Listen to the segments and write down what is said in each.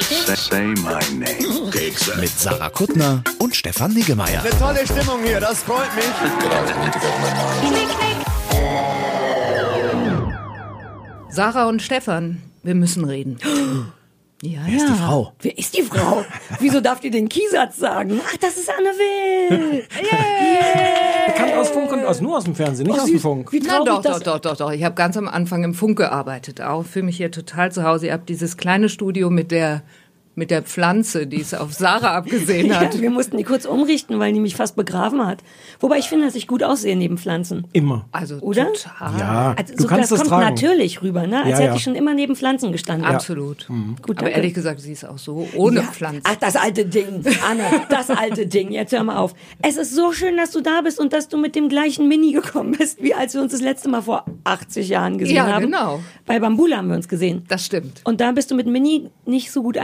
Say, say my name. mit Sarah Kuttner und Stefan Niggemeier. Eine tolle Stimmung hier, das freut mich. Sarah und Stefan, wir müssen reden. Ja, Wer ist die Frau? Wer ist die Frau? Wieso darf die den Kiesatz sagen? Ach, das ist Anne Will. Yeah. Bekannt aus Funk und aus, nur aus dem Fernsehen, nicht Oh, aus dem Funk. Wie Na traurig doch, doch, doch, doch, doch. Ich habe ganz am Anfang im Funk gearbeitet. Auch fühle mich hier total zu Hause. Ihr habt dieses kleine Studio mit der mit der Pflanze, die es auf Sarah abgesehen hat. Ja, wir mussten die kurz umrichten, weil die mich fast begraven hat. Wobei ich finde, dass ich gut aussehe neben Pflanzen. Immer. Also Oder? total. Ja, Also, du so, kannst das das kommt tragen. natürlich rüber, ne? Als Ja, hätte ja. ich schon immer neben Pflanzen gestanden. Absolut. Gut, Aber ehrlich gesagt, sie ist auch so ohne Ja. Pflanze. Ach, das alte Ding. Anne, das alte Ding. Jetzt hör mal auf. Es ist so schön, dass du da bist und dass du mit dem gleichen Mini gekommen bist, wie als wir uns das letzte Mal vor 80 Jahren gesehen Ja, haben. genau. Bei Bambula haben wir uns gesehen. Das stimmt. Und da bist du mit Mini nicht so gut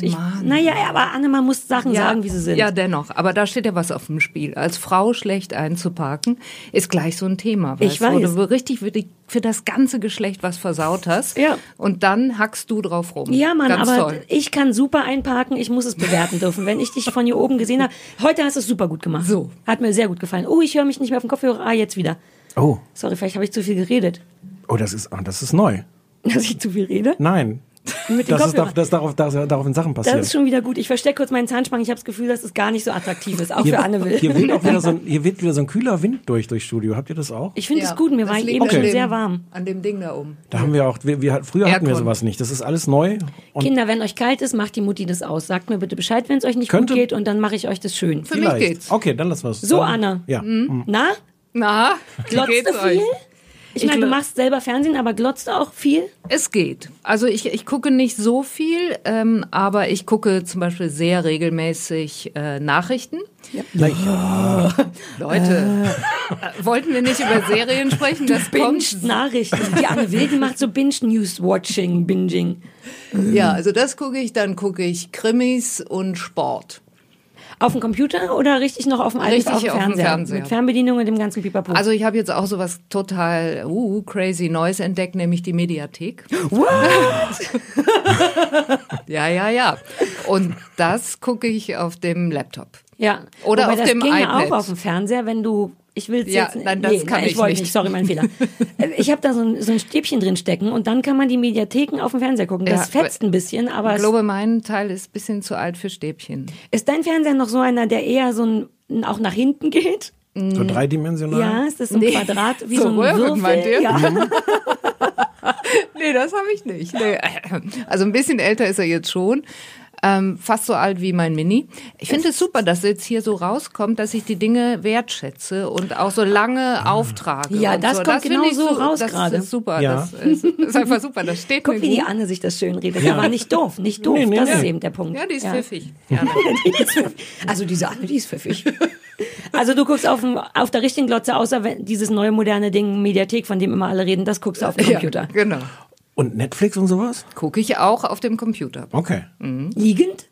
eingepackt. Ich, naja, aber Anne, man muss Sachen sagen, wie sie sind. Ja, dennoch. Aber da steht ja was auf dem Spiel. Als Frau schlecht einzuparken, ist gleich so ein Thema. Ich weißt, weiß. Wo du richtig für, die, für das ganze Geschlecht was versaut hast. Ja. Und dann hackst du drauf rum. Ja, Mann, Ganz aber toll. ich kann super einparken, ich muss es bewerten dürfen. Wenn ich dich von hier oben gesehen habe, heute hast du es super gut gemacht. So. Hat mir sehr gut gefallen. Oh, ich höre mich nicht mehr auf dem Kopfhörer. Ah, jetzt wieder. Oh, Sorry, vielleicht habe ich zu viel geredet. oh, das ist, oh, das ist neu. Dass ich zu viel rede? Nein. Mit dem Das ist, Kopfhörer. doch- das ist darauf, das, darauf in Sachen Das passiert. ist schon wieder gut. Ich verstecke kurz meinen Zahnspann. Ich habe das Gefühl, dass es gar nicht so attraktiv ist, auch hier, für Anne Will. hier, weht auch wieder so ein, hier weht wieder so ein kühler Wind durch durchs Studio. Habt ihr das auch? Ich finde es Ja, gut. Mir das war eben an schon sehr warm. An dem Ding da oben. Da haben wir auch, wir, wir, früher hatten wir Aircon. sowas nicht. Das ist alles neu. Und Kinder, wenn euch kalt ist, macht die Mutti das aus. Sagt mir bitte Bescheid, wenn es euch nicht Könnte- gut geht und dann mache ich euch das schön. Für mich vielleicht. geht's. Okay, dann lassen wir es. So, Anna. Ja. Mhm. Na? Na, wie Glotzt geht's du euch? viel? Ich Ich meine, du machst selber Fernsehen, aber glotzt du auch viel? Es geht. Also ich, ich gucke nicht so viel, ähm, aber ich gucke zum Beispiel sehr regelmäßig äh, Nachrichten. Leicht. Leute, äh, wollten wir nicht über Serien sprechen? Das Binge kommt. Nachrichten. Die Anne Will, die macht so Binge News Watching, Binging. Ja, also das gucke ich. Dann gucke ich Krimis und Sport. Auf dem Computer oder richtig noch auf dem alten Richtig auf dem Fernseher? Fernseher. Mit Fernbedienung und dem ganzen Pipapo. Also ich habe jetzt auch sowas total uh, crazy Neues entdeckt, nämlich die Mediathek. What? Ja, ja, ja. Und das gucke ich auf dem Laptop. Ja. Oder Wobei auf das dem ging ja iPad. auch auf dem Fernseher, wenn du ich will Ja, jetzt nein, das kann ich wollte nicht. Sorry, mein Fehler. Äh, Ich habe da so ein, so ein Stäbchen drin stecken und dann kann man die Mediatheken auf dem Fernseher gucken. Das Ja, fetzt ein bisschen, aber Ich glaube, mein Teil ist ein bisschen zu alt für Stäbchen. ist dein Fernseher noch so einer, der eher so ein, auch nach hinten geht? So dreidimensional. Ja, ist das so ein Nee. Quadrat wie So so, ein Röhren, Würfel? meint ihr? Ja. Nee, das habe ich nicht. Nee. Also ein bisschen älter ist er jetzt schon. Ähm, fast so alt wie mein Mini. Ich finde es super, dass jetzt hier so rauskommt, dass ich die Dinge wertschätze und auch so lange auftrage. Ja, das so. kommt finde genau so raus Das gerade. ist super. Ja. Das ist, ist einfach super. Das steht Guck, mir wie die. Anne sich das schön redet. Aber nicht doof, nicht doof. Nee, nee, das nee. ist eben der Punkt. Ja, die ist pfiffig. Ja, pfiffig. Also diese Anne, die ist pfiffig. Also du guckst auf, dem, auf der richtigen Glotze, außer wenn dieses neue moderne Ding, Mediathek, von dem immer alle reden, das guckst du auf dem Computer. Ja, genau. Und Netflix und sowas? Gucke ich auch auf dem Computer. Okay. Liegend?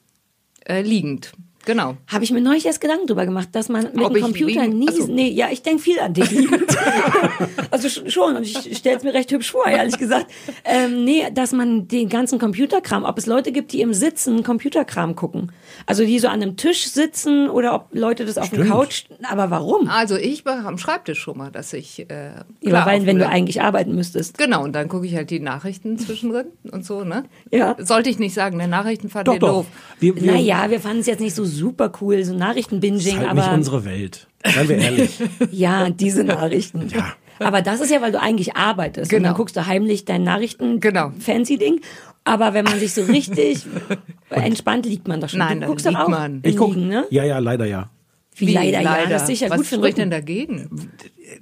Äh, liegend. Genau. Habe ich mir neulich erst Gedanken drüber gemacht, dass man mit Ob dem Computer nie. Ach so. Nee, ja, ich denke viel an dich also sch- schon, und ich stelle es mir recht hübsch vor, ehrlich gesagt. Ähm, nee, dass man den ganzen Computerkram, ob es Leute gibt, die im Sitzen Computerkram gucken. Also die so an einem Tisch sitzen oder ob Leute das auf dem Stimmt. Couch. Aber warum? Also ich war am Schreibtisch schon mal, dass ich äh, Ja, weil, wenn dem du eigentlich arbeiten müsstest. Genau, und dann gucke ich halt die Nachrichten zwischendrin und so, ne? Ja. Sollte ich nicht sagen, der Nachrichten fand Doch, ihr doch. doof. Wir, wir, Naja, wir fanden es jetzt nicht so super cool, so ist Nachrichtenbinging, halt nicht aber unsere Welt. Seien wir ehrlich. ja, diese Nachrichten. Ja. Aber das ist ja, weil du eigentlich arbeitest. Und Genau. dann guckst du heimlich dein Nachrichten Genau. fancy Ding. Aber wenn man sich so richtig entspannt liegt man doch schon. Nein, du dann guckst liegt doch auch man. Ich guck, Liegen, ne? Ja, ja, leider ja. Wie, leider, ja. Das ist sicher Was gut für spricht denn dagegen?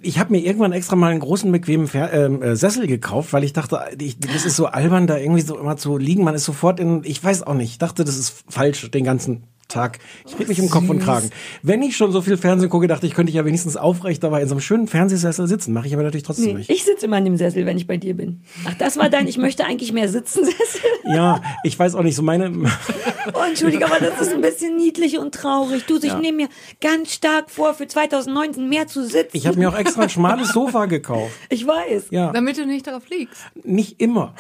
Ich habe mir irgendwann extra mal einen großen, bequemen Fer ähm, äh, Sessel gekauft, weil ich dachte, ich, das ist so albern, da irgendwie so immer zu liegen. Man ist sofort in, ich weiß auch nicht, ich dachte, das ist falsch, den ganzen Tag. Ich rede mich im Kopf und Kragen. Wenn ich schon so viel Fernsehen gucke, dachte ich, könnte ich ja wenigstens aufrecht dabei in so einem schönen Fernsehsessel sitzen. Mache ich aber natürlich trotzdem Nee, nicht. ich sitze immer in dem Sessel, wenn ich bei dir bin. Ach, das war dein, ich möchte eigentlich mehr sitzen Sessel. Ja, ich weiß auch nicht, so meine, Oh, Entschuldige, aber das ist ein bisschen niedlich und traurig. Du, ich nehme mir ganz stark vor, für 2019 mehr zu sitzen. ich habe mir auch extra ein schmales Sofa gekauft. Ich weiß. Ja, Damit du nicht darauf liegst. nicht immer.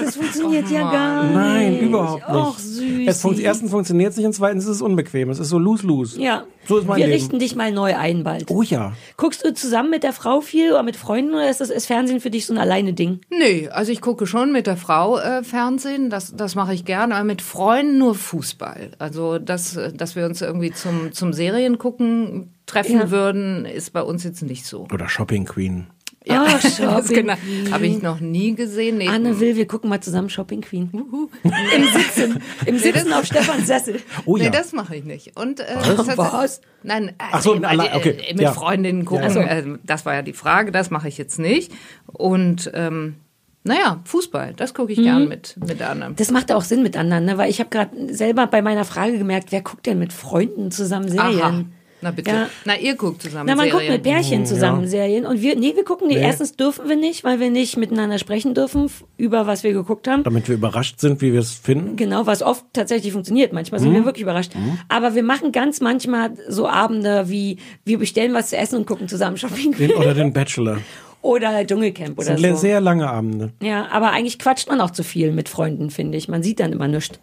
Das funktioniert ja gar nicht. Nein, überhaupt nicht. Och, süß. Es funkt, erstens funktioniert es nicht und zweitens ist es unbequem. Es ist so lose-lose. Ja. So ist mein Wir Leben. richten dich mal neu ein bald. Oh ja. Guckst du zusammen mit der Frau viel oder mit Freunden oder ist das ist Fernsehen für dich so ein alleine Ding? Nee, also ich gucke schon mit der Frau äh, Fernsehen, das, das mache ich gerne, aber mit Freunden nur Fußball. Also, dass, dass wir uns irgendwie zum, zum Serien gucken treffen Ja. würden, ist bei uns jetzt nicht so. Oder Shopping Queen. Ja, das Shopping genau. Queen. Habe ich noch nie gesehen. Nee. Anne will, wir gucken mal zusammen Shopping Queen. Im Sitzen. Im Sitzen auf Stefans Sessel. Oh ja. Nee, das mache ich nicht. Und äh, Was? Nein, Ach so, nee, alle- äh, okay, mit ja. Freundinnen gucken, Ja, ja. äh, das war ja die Frage, das mache ich jetzt nicht. Und ähm, naja, Fußball, das gucke Mhm. ich gern mit, mit anderen. Das macht auch Sinn miteinander, weil ich habe gerade selber bei meiner Frage gemerkt, wer guckt denn mit Freunden zusammen Serien? Na bitte. Ja. Na, ihr guckt zusammen Na, man guckt Serien. mit Pärchen zusammen Serien und wir, nee, wir gucken nicht. Nee. Erstens dürfen wir nicht, weil wir nicht miteinander sprechen dürfen über was wir geguckt haben. Damit wir überrascht sind, wie wir es finden. Genau, was oft tatsächlich funktioniert. Manchmal Mhm. sind wir wirklich überrascht. Aber wir machen ganz manchmal so Abende wie, wir bestellen was zu essen und gucken zusammen Shopping Den, oder den Bachelor. oder Dschungelcamp Das oder sind so. sehr lange Abende. Ja, aber eigentlich quatscht man auch zu viel mit Freunden, finde ich. Man sieht dann immer nichts.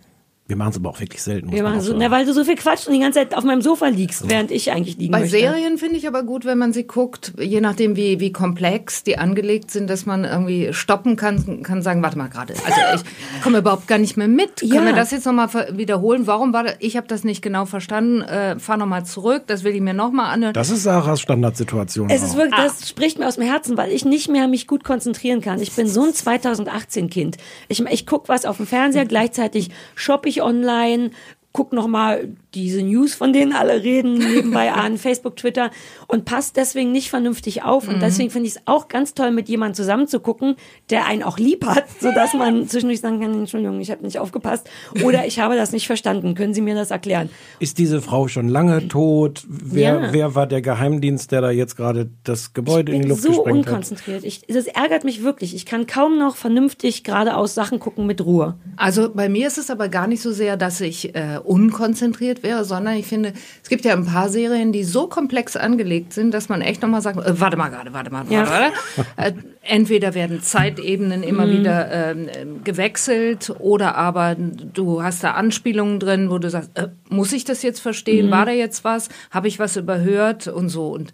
Wir machen es aber auch wirklich selten. Wir machen so, na, weil du so viel quatscht und die ganze Zeit auf meinem Sofa liegst, während ich eigentlich liegen Bei möchte. Serien finde ich aber gut, wenn man sie guckt, je nachdem wie, wie komplex die angelegt sind, dass man irgendwie stoppen kann, kann sagen, warte mal gerade, also ich komme überhaupt gar nicht mehr mit. Ja. Können wir das jetzt nochmal wiederholen? Warum war das? Ich habe das nicht genau verstanden. Äh, fahr nochmal zurück, das will ich mir nochmal anhören. Das ist Sarahs Standardsituation. Es ist auch. wirklich, das spricht mir aus dem Herzen, weil ich nicht mehr mich gut konzentrieren kann. Ich bin so ein 2018-Kind. Ich, ich guck was auf dem Fernseher, gleichzeitig shoppe ich online, guck noch mal diese News, von denen alle reden, nebenbei an, Facebook, Twitter und passt deswegen nicht vernünftig auf. Und deswegen finde ich es auch ganz toll, mit jemandem zusammen zu gucken, der einen auch lieb hat, sodass man zwischendurch sagen kann, Entschuldigung, ich habe nicht aufgepasst oder ich habe das nicht verstanden. Können Sie mir das erklären? Ist diese Frau schon lange tot? Wer, Ja. wer war der Geheimdienst, der da jetzt gerade das Gebäude in die bin Luft so gesprengt hat? unkonzentriert. Ich, das ärgert mich wirklich. Ich kann kaum noch vernünftig geradeaus Sachen gucken mit Ruhe. Also bei mir ist es aber gar nicht so sehr, dass ich äh, unkonzentriert wäre, sondern ich finde, es gibt ja ein paar Serien, die so komplex angelegt sind, dass man echt nochmal sagt, äh, warte mal gerade, warte mal, Ja. warte. Äh, entweder werden Zeitebenen immer wieder ähm, ähm, gewechselt oder aber du hast da Anspielungen drin, wo du sagst, äh, muss ich das jetzt verstehen? War da jetzt was? Habe ich was überhört? Und so. Und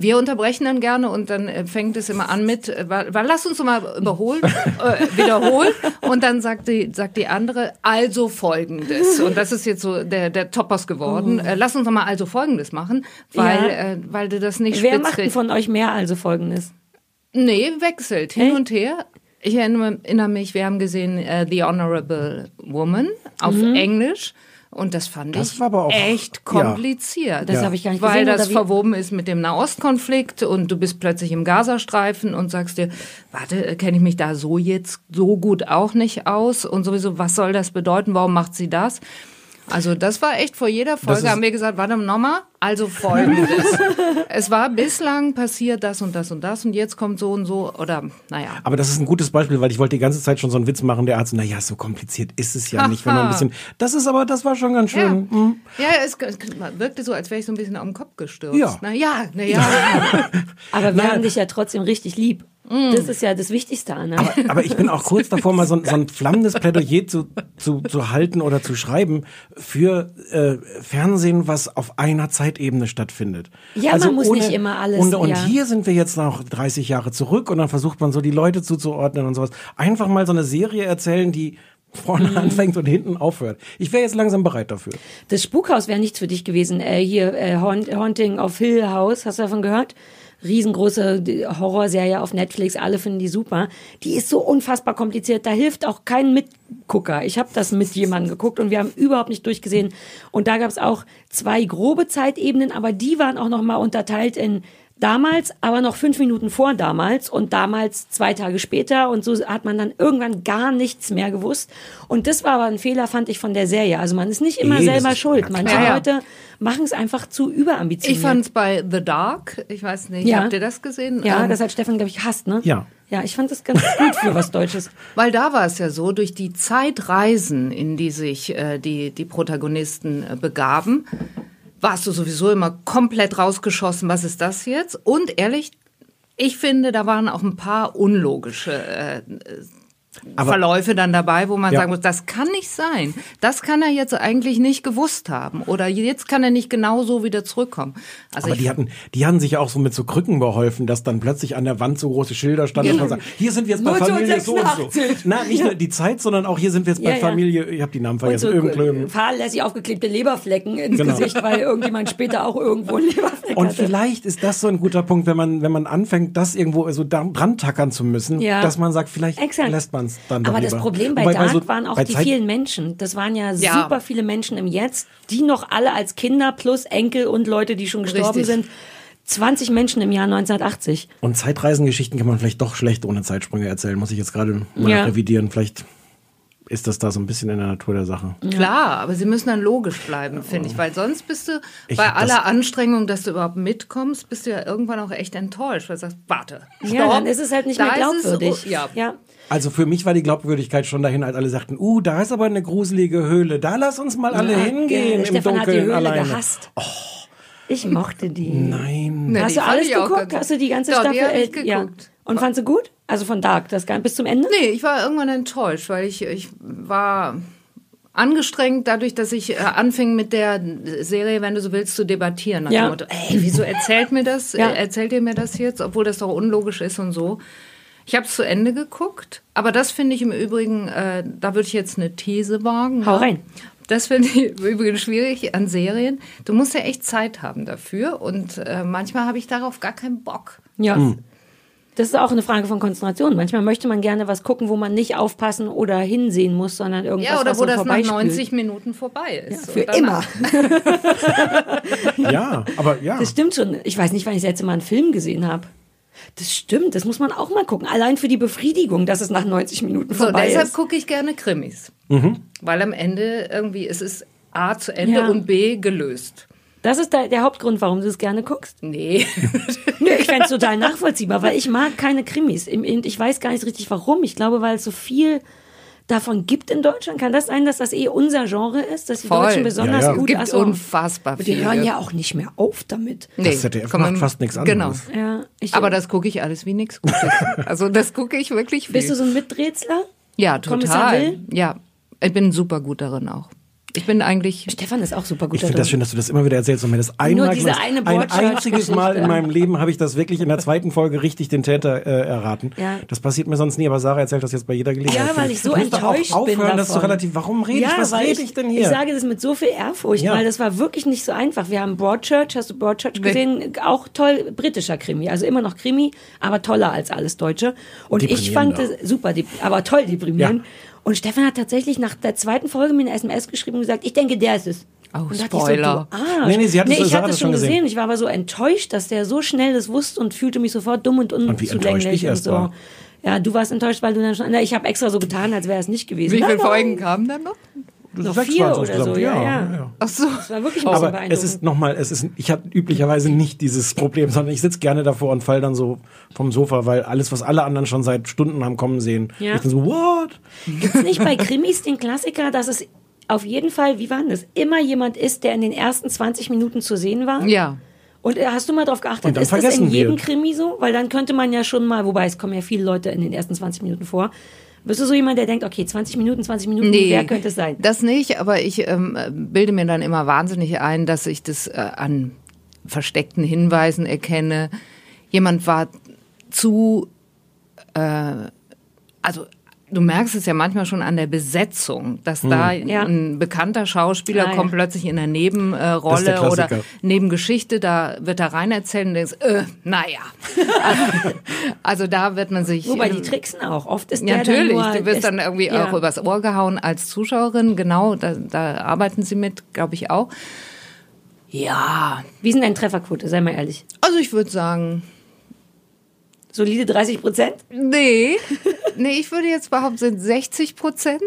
wir unterbrechen dann gerne und dann äh, fängt es immer an mit, äh, wa- lass uns mal überholen, äh, wiederholen und dann sagt die, sagt die andere, also folgendes. Und das ist jetzt so der, der Topos geworden. Äh, lass uns doch mal also folgendes machen, weil, Ja. äh, weil du das nicht Wer macht denn von euch mehr also folgendes? Nee, wechselt hin Echt? und her. Ich erinnere, mich, wir haben gesehen äh, The Honorable Woman auf Englisch. Und das fand Das ich war aber auch- echt ja. kompliziert. Das Ja. habe ich gar nicht Weil gesehen. das verwoben ist mit dem Nahostkonflikt und du bist plötzlich im Gazastreifen und sagst dir, warte, kenne ich mich da so jetzt so gut auch nicht aus und sowieso, was soll das bedeuten? Warum macht sie das? Also das war echt vor jeder Folge haben wir gesagt, warte nochmal, also folgendes. es war bislang passiert das und das und das und jetzt kommt so und so oder naja. Aber das ist ein gutes Beispiel, weil ich wollte die ganze Zeit schon so einen Witz machen, der Arzt, naja, so kompliziert ist es ja nicht, wenn man ein bisschen, das ist aber, das war schon ganz Ja, schön. hm. ja es, es wirkte so, als wäre ich so ein bisschen auf den Kopf gestürzt. Ja. Na ja, na ja. Aber wir Nein. haben dich ja trotzdem richtig lieb. Mm. Das ist ja das Wichtigste, Anna. Aber ich bin auch kurz davor, mal so, ein- so ein flammendes Plädoyer zu, zu, zu halten oder zu schreiben für äh, Fernsehen, was auf einer Zeitebene stattfindet. Also Ja, man muss nicht immer alles, Und, und ja. hier sind wir jetzt noch 30 Jahre zurück und dann versucht man so die Leute zuzuordnen und sowas. Einfach mal so eine Serie erzählen, die vorne Mhm. anfängt und hinten aufhört. Ich wäre jetzt langsam bereit dafür. Das Spukhaus wäre nichts für dich gewesen. Äh, hier, äh, Haunt- Haunting of Hill House, hast du davon gehört? Riesengroße die Horrorserie auf Netflix, alle finden die super. Die ist so unfassbar kompliziert, da hilft auch kein Mitgucker. Ich habe das mit jemandem geguckt und wir haben überhaupt nicht durchgesehen. Und da gab es auch zwei grobe Zeitebenen, aber die waren auch nochmal unterteilt in damals, aber noch fünf Minuten vor damals und damals zwei Tage später und so hat man dann irgendwann gar nichts mehr gewusst. Und das war aber ein Fehler, fand ich, von der Serie. Also man ist nicht immer Nee, selber schuld. Manche. Ja, ja. Leute machen es einfach zu überambitioniert. Ich fand es bei The Dark, ich weiß nicht, Ja. habt ihr das gesehen? ja, Ähm, das hat Stefan, glaube ich, hasst, ne? Ja. Ja, ich fand das ganz gut für was Deutsches. Weil da war es ja so, durch die Zeitreisen, in die sich äh, die, die Protagonisten äh, begaben, warst du sowieso immer komplett rausgeschossen, was ist das jetzt? Und ehrlich, ich finde, da waren auch ein paar unlogische äh, Aber- Verläufe dann dabei, wo man Ja. sagen muss, das kann nicht sein. Das kann er jetzt eigentlich nicht gewusst haben. Oder jetzt kann er nicht genau so wieder zurückkommen. Also Aber die hatten, die haben sich ja auch so mit so Krücken beholfen, dass dann plötzlich an der Wand so große Schilder standen, dass man sagt, hier sind wir jetzt bei Familie so und so. 1986. Na, nicht nur die Zeit, sondern auch hier sind wir jetzt bei Ja, ja. Familie, ich habe die Namen Und vergessen, so Ögenklöben. fahrlässig aufgeklebte Leberflecken ins Genau. Gesicht, weil irgendjemand später auch irgendwo einen Leberfleck Und hatte. vielleicht ist das so ein guter Punkt, wenn man, wenn man anfängt, das irgendwo so dran tackern zu müssen, Ja. dass man sagt, vielleicht Exakt. lässt man es dann Aber das lieber. Problem bei Wobei Dark so- waren auch bei die Zeit- vielen Menschen. Das waren ja, Ja. super viele Menschen im Jetzt, die noch alle als Kinder plus Enkel und Leute, die schon gestorben Richtig. sind. 20 Menschen im Jahr 1980. Und Zeitreisengeschichten kann man vielleicht doch schlecht ohne Zeitsprünge erzählen, muss ich jetzt gerade mal Ja. revidieren. Vielleicht ist das da so ein bisschen in der Natur der Sache. Klar, aber sie müssen dann logisch bleiben, finde ich, weil sonst bist du Ich bei hab das- aller Anstrengung, dass du überhaupt mitkommst, bist du ja irgendwann auch echt enttäuscht, weil du sagst, warte, stopp, Ja, dann ist es halt nicht da mehr ist es- glaubwürdig. ja. ja. Also für mich war die Glaubwürdigkeit schon dahin, als alle sagten, uh, da ist aber eine gruselige Höhle, da lass uns mal alle Ja, hingehen im Stefan hat die Dunkeln Höhle alleine. gehasst. Ich mochte die. Nein. Ne, Hast die du alles geguckt? Hast du die ganze Ja, die Staffel? hab ich äh, ja. geguckt. Und fandst du gut? Also von Dark, das bis zum Ende? Nee, ich war irgendwann enttäuscht, weil ich, ich war angestrengt dadurch, dass ich äh, anfing mit der Serie, wenn du so willst, zu debattieren. Nach Ja. dem Motto, ey, wieso erzählt mir das? Ja. Äh, Erzählt ihr mir das jetzt, obwohl das doch unlogisch ist und so. Ich habe es zu Ende geguckt, aber das finde ich im Übrigen, äh, da würde ich jetzt eine These wagen. Hau ja. rein. Das finde ich im Übrigen schwierig an Serien. Du musst ja echt Zeit haben dafür und äh, manchmal habe ich darauf gar keinen Bock. Ja. Hm. Das ist auch eine Frage von Konzentration. Manchmal möchte man gerne was gucken, wo man nicht aufpassen oder hinsehen muss, sondern irgendwas, Ja, oder was wo das nach vorbeispült. 90 Minuten vorbei ist. Für Und danach- immer. Ja, aber ja. Das stimmt schon. Ich weiß nicht, wann ich das letzte Mal einen Film gesehen habe. Das stimmt, das muss man auch mal gucken. Allein für die Befriedigung, dass es nach 90 Minuten So, vorbei deshalb ist. gucke ich gerne Krimis. Mhm. Weil am Ende irgendwie es ist A zu Ende Ja. und B gelöst. Das ist der, der Hauptgrund, warum du es gerne guckst. Nee. Nö, ich fände es total nachvollziehbar, weil ich mag keine Krimis. Im- im- Ich weiß gar nicht richtig warum. Ich glaube, weil es so viel davon gibt in Deutschland. Kann das sein, dass das eh unser Genre ist, dass die Voll. Deutschen besonders Ja, ja. Es gut gibt ach so. unfassbar Und die viel. hören ja auch nicht mehr auf damit. Nee, Das ZDF kann man- macht fast nichts Genau. anderes. Ja, ich, Aber das gucke ich alles wie nichts Gutes. Also das gucke ich wirklich viel. bist du so ein Miträtsler? ja, total. Ja, ich bin super gut darin auch. Ich bin eigentlich Stefan ist auch super gut Ich finde das schön, dass du das immer wieder erzählst und mir das einmal diese gemacht- eine ein einziges Mal in meinem Leben habe ich das wirklich in der zweiten Folge richtig den Täter äh, erraten. Ja. Das passiert mir sonst nie, aber Sarah erzählt das jetzt bei jeder Gelegenheit. Ja, weil ich so Du musst doch auch enttäuscht aufhören, bin dass du davon. relativ, warum rede ja, ich, was rede ich denn hier? Ich sage das mit so viel Ehrfurcht, Ja. weil das war wirklich nicht so einfach. Wir haben Broadchurch, hast du Broadchurch gesehen? Auch toll, britischer Krimi. Also immer noch Krimi, aber toller als alles Deutsche. Und ich fand das super, aber toll deprimierend. Ja. Und Stefan hat tatsächlich nach der zweiten Folge mir eine SMS geschrieben und gesagt, ich denke, der ist es. Oh, und Spoiler. Ich so, du Arsch. Nee, nee, sie hat es- nee, ich hatte hat es schon gesehen. gesehen. Ich war aber so enttäuscht, dass der so schnell das wusste und fühlte mich sofort dumm und Und wie enttäuscht unzulänglich ich und erst so. war. Ja, du warst enttäuscht, weil du dann schon. Na, ich habe extra so getan, als wäre es nicht gewesen. Wie viele. Folgen kamen dann noch? Noch Sechs vier waren's oder so, ja, ja. Ach so. Das war wirklich ein bisschen Aber es ist nochmal, es ist, ich habe üblicherweise nicht dieses Problem, sondern ich sitze gerne davor und fall dann so vom Sofa, weil alles, was alle anderen schon seit Stunden haben kommen sehen, Ja. ich bin so, what? Gibt's nicht bei Krimis den Klassiker, dass es auf jeden Fall, wie war denn das, immer jemand ist, der in den ersten 20 Minuten zu sehen war? Ja. Und äh, hast du mal drauf geachtet, ist das in jedem wird. Krimi so? Weil dann könnte man ja schon mal, wobei es kommen ja viele Leute in den ersten 20 Minuten vor. Bist du so jemand, der denkt, okay, 20 Minuten, 20 Minuten, wer könnte es sein? Das nicht, aber ich ähm, bilde mir dann immer wahnsinnig ein, dass ich das äh, an versteckten Hinweisen erkenne. Jemand war zu, äh, also du merkst es ja manchmal schon an der Besetzung, dass da Ja. ein bekannter Schauspieler Ah, ja. kommt plötzlich in der Nebenrolle oder Klassiker. Nebengeschichte, da wird er rein erzählen und denkst, äh, naja. also da wird man sich... Wobei ähm, die tricksen auch. Oft ist ja, der natürlich. dann nur, du wirst dann irgendwie ja. auch übers Ohr gehauen als Zuschauerin. Genau, da, da arbeiten sie mit, glaube ich auch. Ja, Wie ist denn deine Trefferquote, sei mal ehrlich? also Also ich würde sagen, Solide 30 Prozent? nee, nee, ich würde jetzt behaupten, sind 60 Prozent.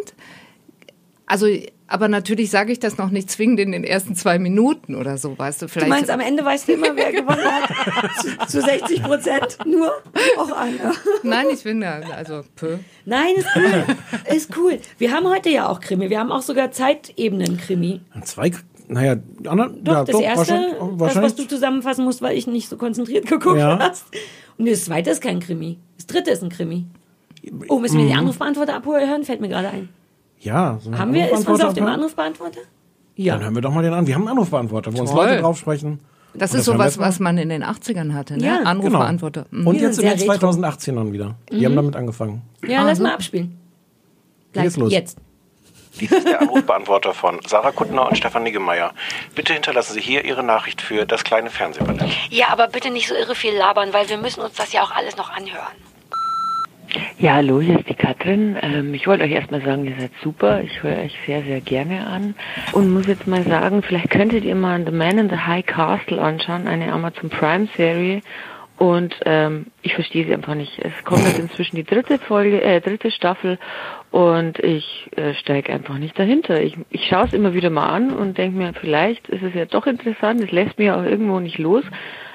Also, aber natürlich sage ich das noch nicht zwingend in den ersten zwei Minuten oder so, weißt du, Du vielleicht. meinst, am Ende weißt du immer, wer gewonnen hat? zu, zu 60 Prozent nur? Auch einer. Nein, ich finde, also, pö. Nein, ist cool. Ist cool. Wir haben heute ja auch Krimi. Wir haben auch sogar Zeitebenen-Krimi. Zwei, naja, die anderen, Doch, ja, das doch, erste, wahrscheinlich, das, was du zusammenfassen musst, weil ich nicht so konzentriert geguckt Ja. hast. Und das zweite ist kein Krimi. Das dritte ist ein Krimi. Oh, müssen wir die Anrufbeantworter abhören? Fällt mir gerade ein. ja. So Haben wir, ist uns auf dem? Anrufbeantworter? Dann Ja. hören wir doch mal den an. Wir haben einen Anrufbeantworter, wo uns Toll. Leute drauf sprechen. Das Und ist sowas, was man in den 80ern hatte, ne? Ja, Genau. Anrufbeantworter. Mhm. Und jetzt sind in den sehr retro. 2018ern wieder. Die haben damit angefangen. Ja, lass mal abspielen. Gleich, Geht's los. jetzt. Dies ist der Anrufbeantworter von Sarah Kuttner und Stefan Niggemeier. Bitte hinterlassen Sie hier Ihre Nachricht für das kleine Fernsehballett. Ja, aber bitte nicht so irre viel labern, weil wir müssen uns das ja auch alles noch anhören. Ja, hallo, hier ist die Katrin. Ähm, ich wollte euch erstmal sagen, ihr seid super. Ich höre euch sehr, sehr gerne an. Und muss jetzt mal sagen, vielleicht könntet ihr mal The Man in the High Castle anschauen, eine Amazon Prime Serie. Und ähm, ich verstehe sie einfach nicht. Es kommt jetzt inzwischen die dritte Folge, äh, dritte Staffel und ich äh, steige einfach nicht dahinter. Ich, ich schaue es immer wieder mal an und denke mir, vielleicht ist es ja doch interessant. Es lässt mich auch irgendwo nicht los,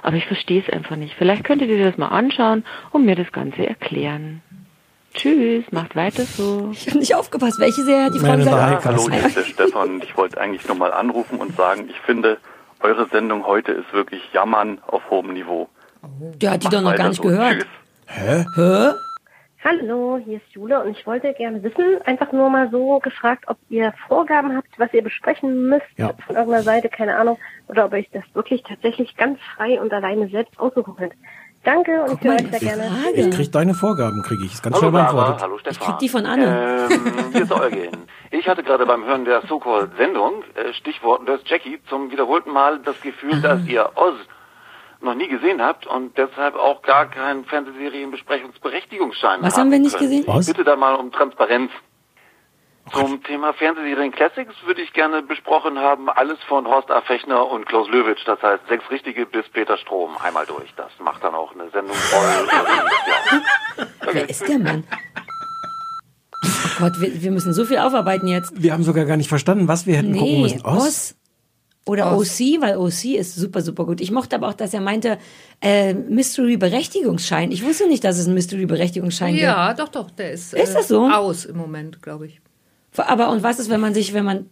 aber ich verstehe es einfach nicht. Vielleicht könntet ihr das mal anschauen und mir das Ganze erklären. Tschüss, macht weiter so. Ich habe nicht aufgepasst. Welche Serie hat die Frau gesagt? High Hallo, hier ist der Stefan und ich wollte eigentlich nochmal anrufen und sagen, ich finde, eure Sendung heute ist wirklich Jammern auf hohem Niveau. Der hat die doch noch gar nicht so. gehört. Tschüss. Hä? Hallo, hier ist Jule und ich wollte gerne wissen, einfach nur mal so gefragt, ob ihr Vorgaben habt, was ihr besprechen müsst Ja. von irgendeiner Seite, keine Ahnung, oder ob ihr euch das wirklich tatsächlich ganz frei und alleine selbst aussuchen könnt. Danke und ich höre euch sehr gerne. Frage. Ich krieg deine Vorgaben, kriege ich. Ist ganz Hallo schnell Sarah, beantwortet. hallo Stefan. krieg die von Anne. Ähm, hier ist Eugen. Ich hatte gerade beim Hören der So-Called-Sendung, äh, Stichwort Nurse Jackie, zum wiederholten Mal das Gefühl, dass ihr Oz noch nie gesehen habt und deshalb auch gar keinen Fernsehserienbesprechungsberechtigungsschein Was haben wir nicht könnt. gesehen? Was? Ich bitte da mal um Transparenz. Zum Thema Fernsehserien Classics würde ich gerne besprochen haben, alles von Horst A. Fechner und Klaus Löwitsch, das heißt sechs richtige bis Peter Strom, einmal durch. Das macht dann auch eine Sendung voll. ja. Wer ist der Mann? Oh Gott, wir, wir müssen so viel aufarbeiten jetzt. Wir haben sogar gar nicht verstanden, was wir hätten gucken Nee, müssen. Oz? Oz. Oder OC, weil OC ist super, super gut. Ich mochte aber auch, dass er meinte, äh, Mystery-Berechtigungsschein. Ich wusste nicht, dass es einen Mystery-Berechtigungsschein gibt. Ja, doch, doch, der ist, Ist das so? aus im Moment, glaube ich. Aber und was ist, wenn man sich, wenn man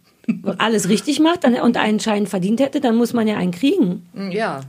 alles richtig macht dann, und einen Schein verdient hätte, dann muss man ja einen kriegen. Ja.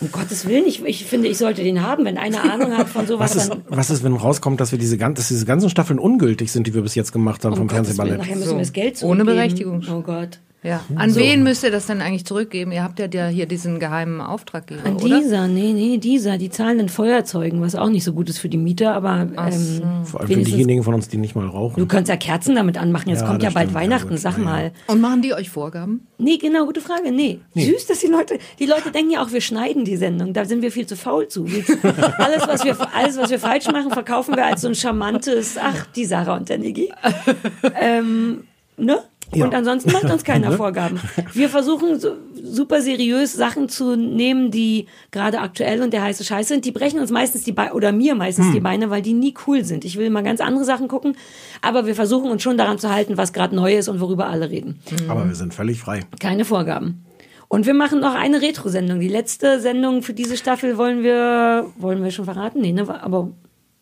Um Gottes Willen, ich, ich finde, ich sollte den haben. Wenn einer Ahnung hat von sowas, Was ist, dann. was ist, wenn rauskommt, dass wir diese, gan- dass diese ganzen Staffeln ungültig sind, die wir bis jetzt gemacht haben Um vom Gottes Willen, Fernsehballett? nachher müssen So, wir das Geld ohne. Berechtigung. Oh Gott. Ja. An wen müsst ihr das denn eigentlich zurückgeben? Ihr habt ja der- hier diesen geheimen Auftraggeber, An oder? dieser, nee, nee, dieser, die zahlen den Feuerzeugen, was auch nicht so gut ist für die Mieter, aber Ach so. ähm, Vor allem für diejenigen von uns, die nicht mal rauchen. Du kannst ja Kerzen damit anmachen. Jetzt Ja, kommt ja bald stimmt, ja, Weihnachten, gut. sag Ja, ja. mal. Und machen die euch Vorgaben? Nee, genau, gute Frage. Nee. Süß, dass die Leute, die Leute denken ja auch, wir schneiden die Sendung. Da sind wir viel zu faul zu. Alles, was wir, alles, was wir falsch machen, verkaufen wir als so ein charmantes, ach, die Sarah und der Niggi. ähm, ne? Ja. Und ansonsten macht uns keiner Ne? Vorgaben. Wir versuchen so, super seriös Sachen zu nehmen, die gerade aktuell und der heiße Scheiß sind. Die brechen uns meistens die Beine, oder mir meistens Hm. die Beine, weil die nie cool sind. Ich will mal ganz andere Sachen gucken, aber wir versuchen uns schon daran zu halten, was gerade neu ist und worüber alle reden. Aber wir sind völlig frei. Keine Vorgaben. Und wir machen noch eine Retro-Sendung. Die letzte Sendung für diese Staffel wollen wir, wollen wir schon verraten? Nee, ne? Aber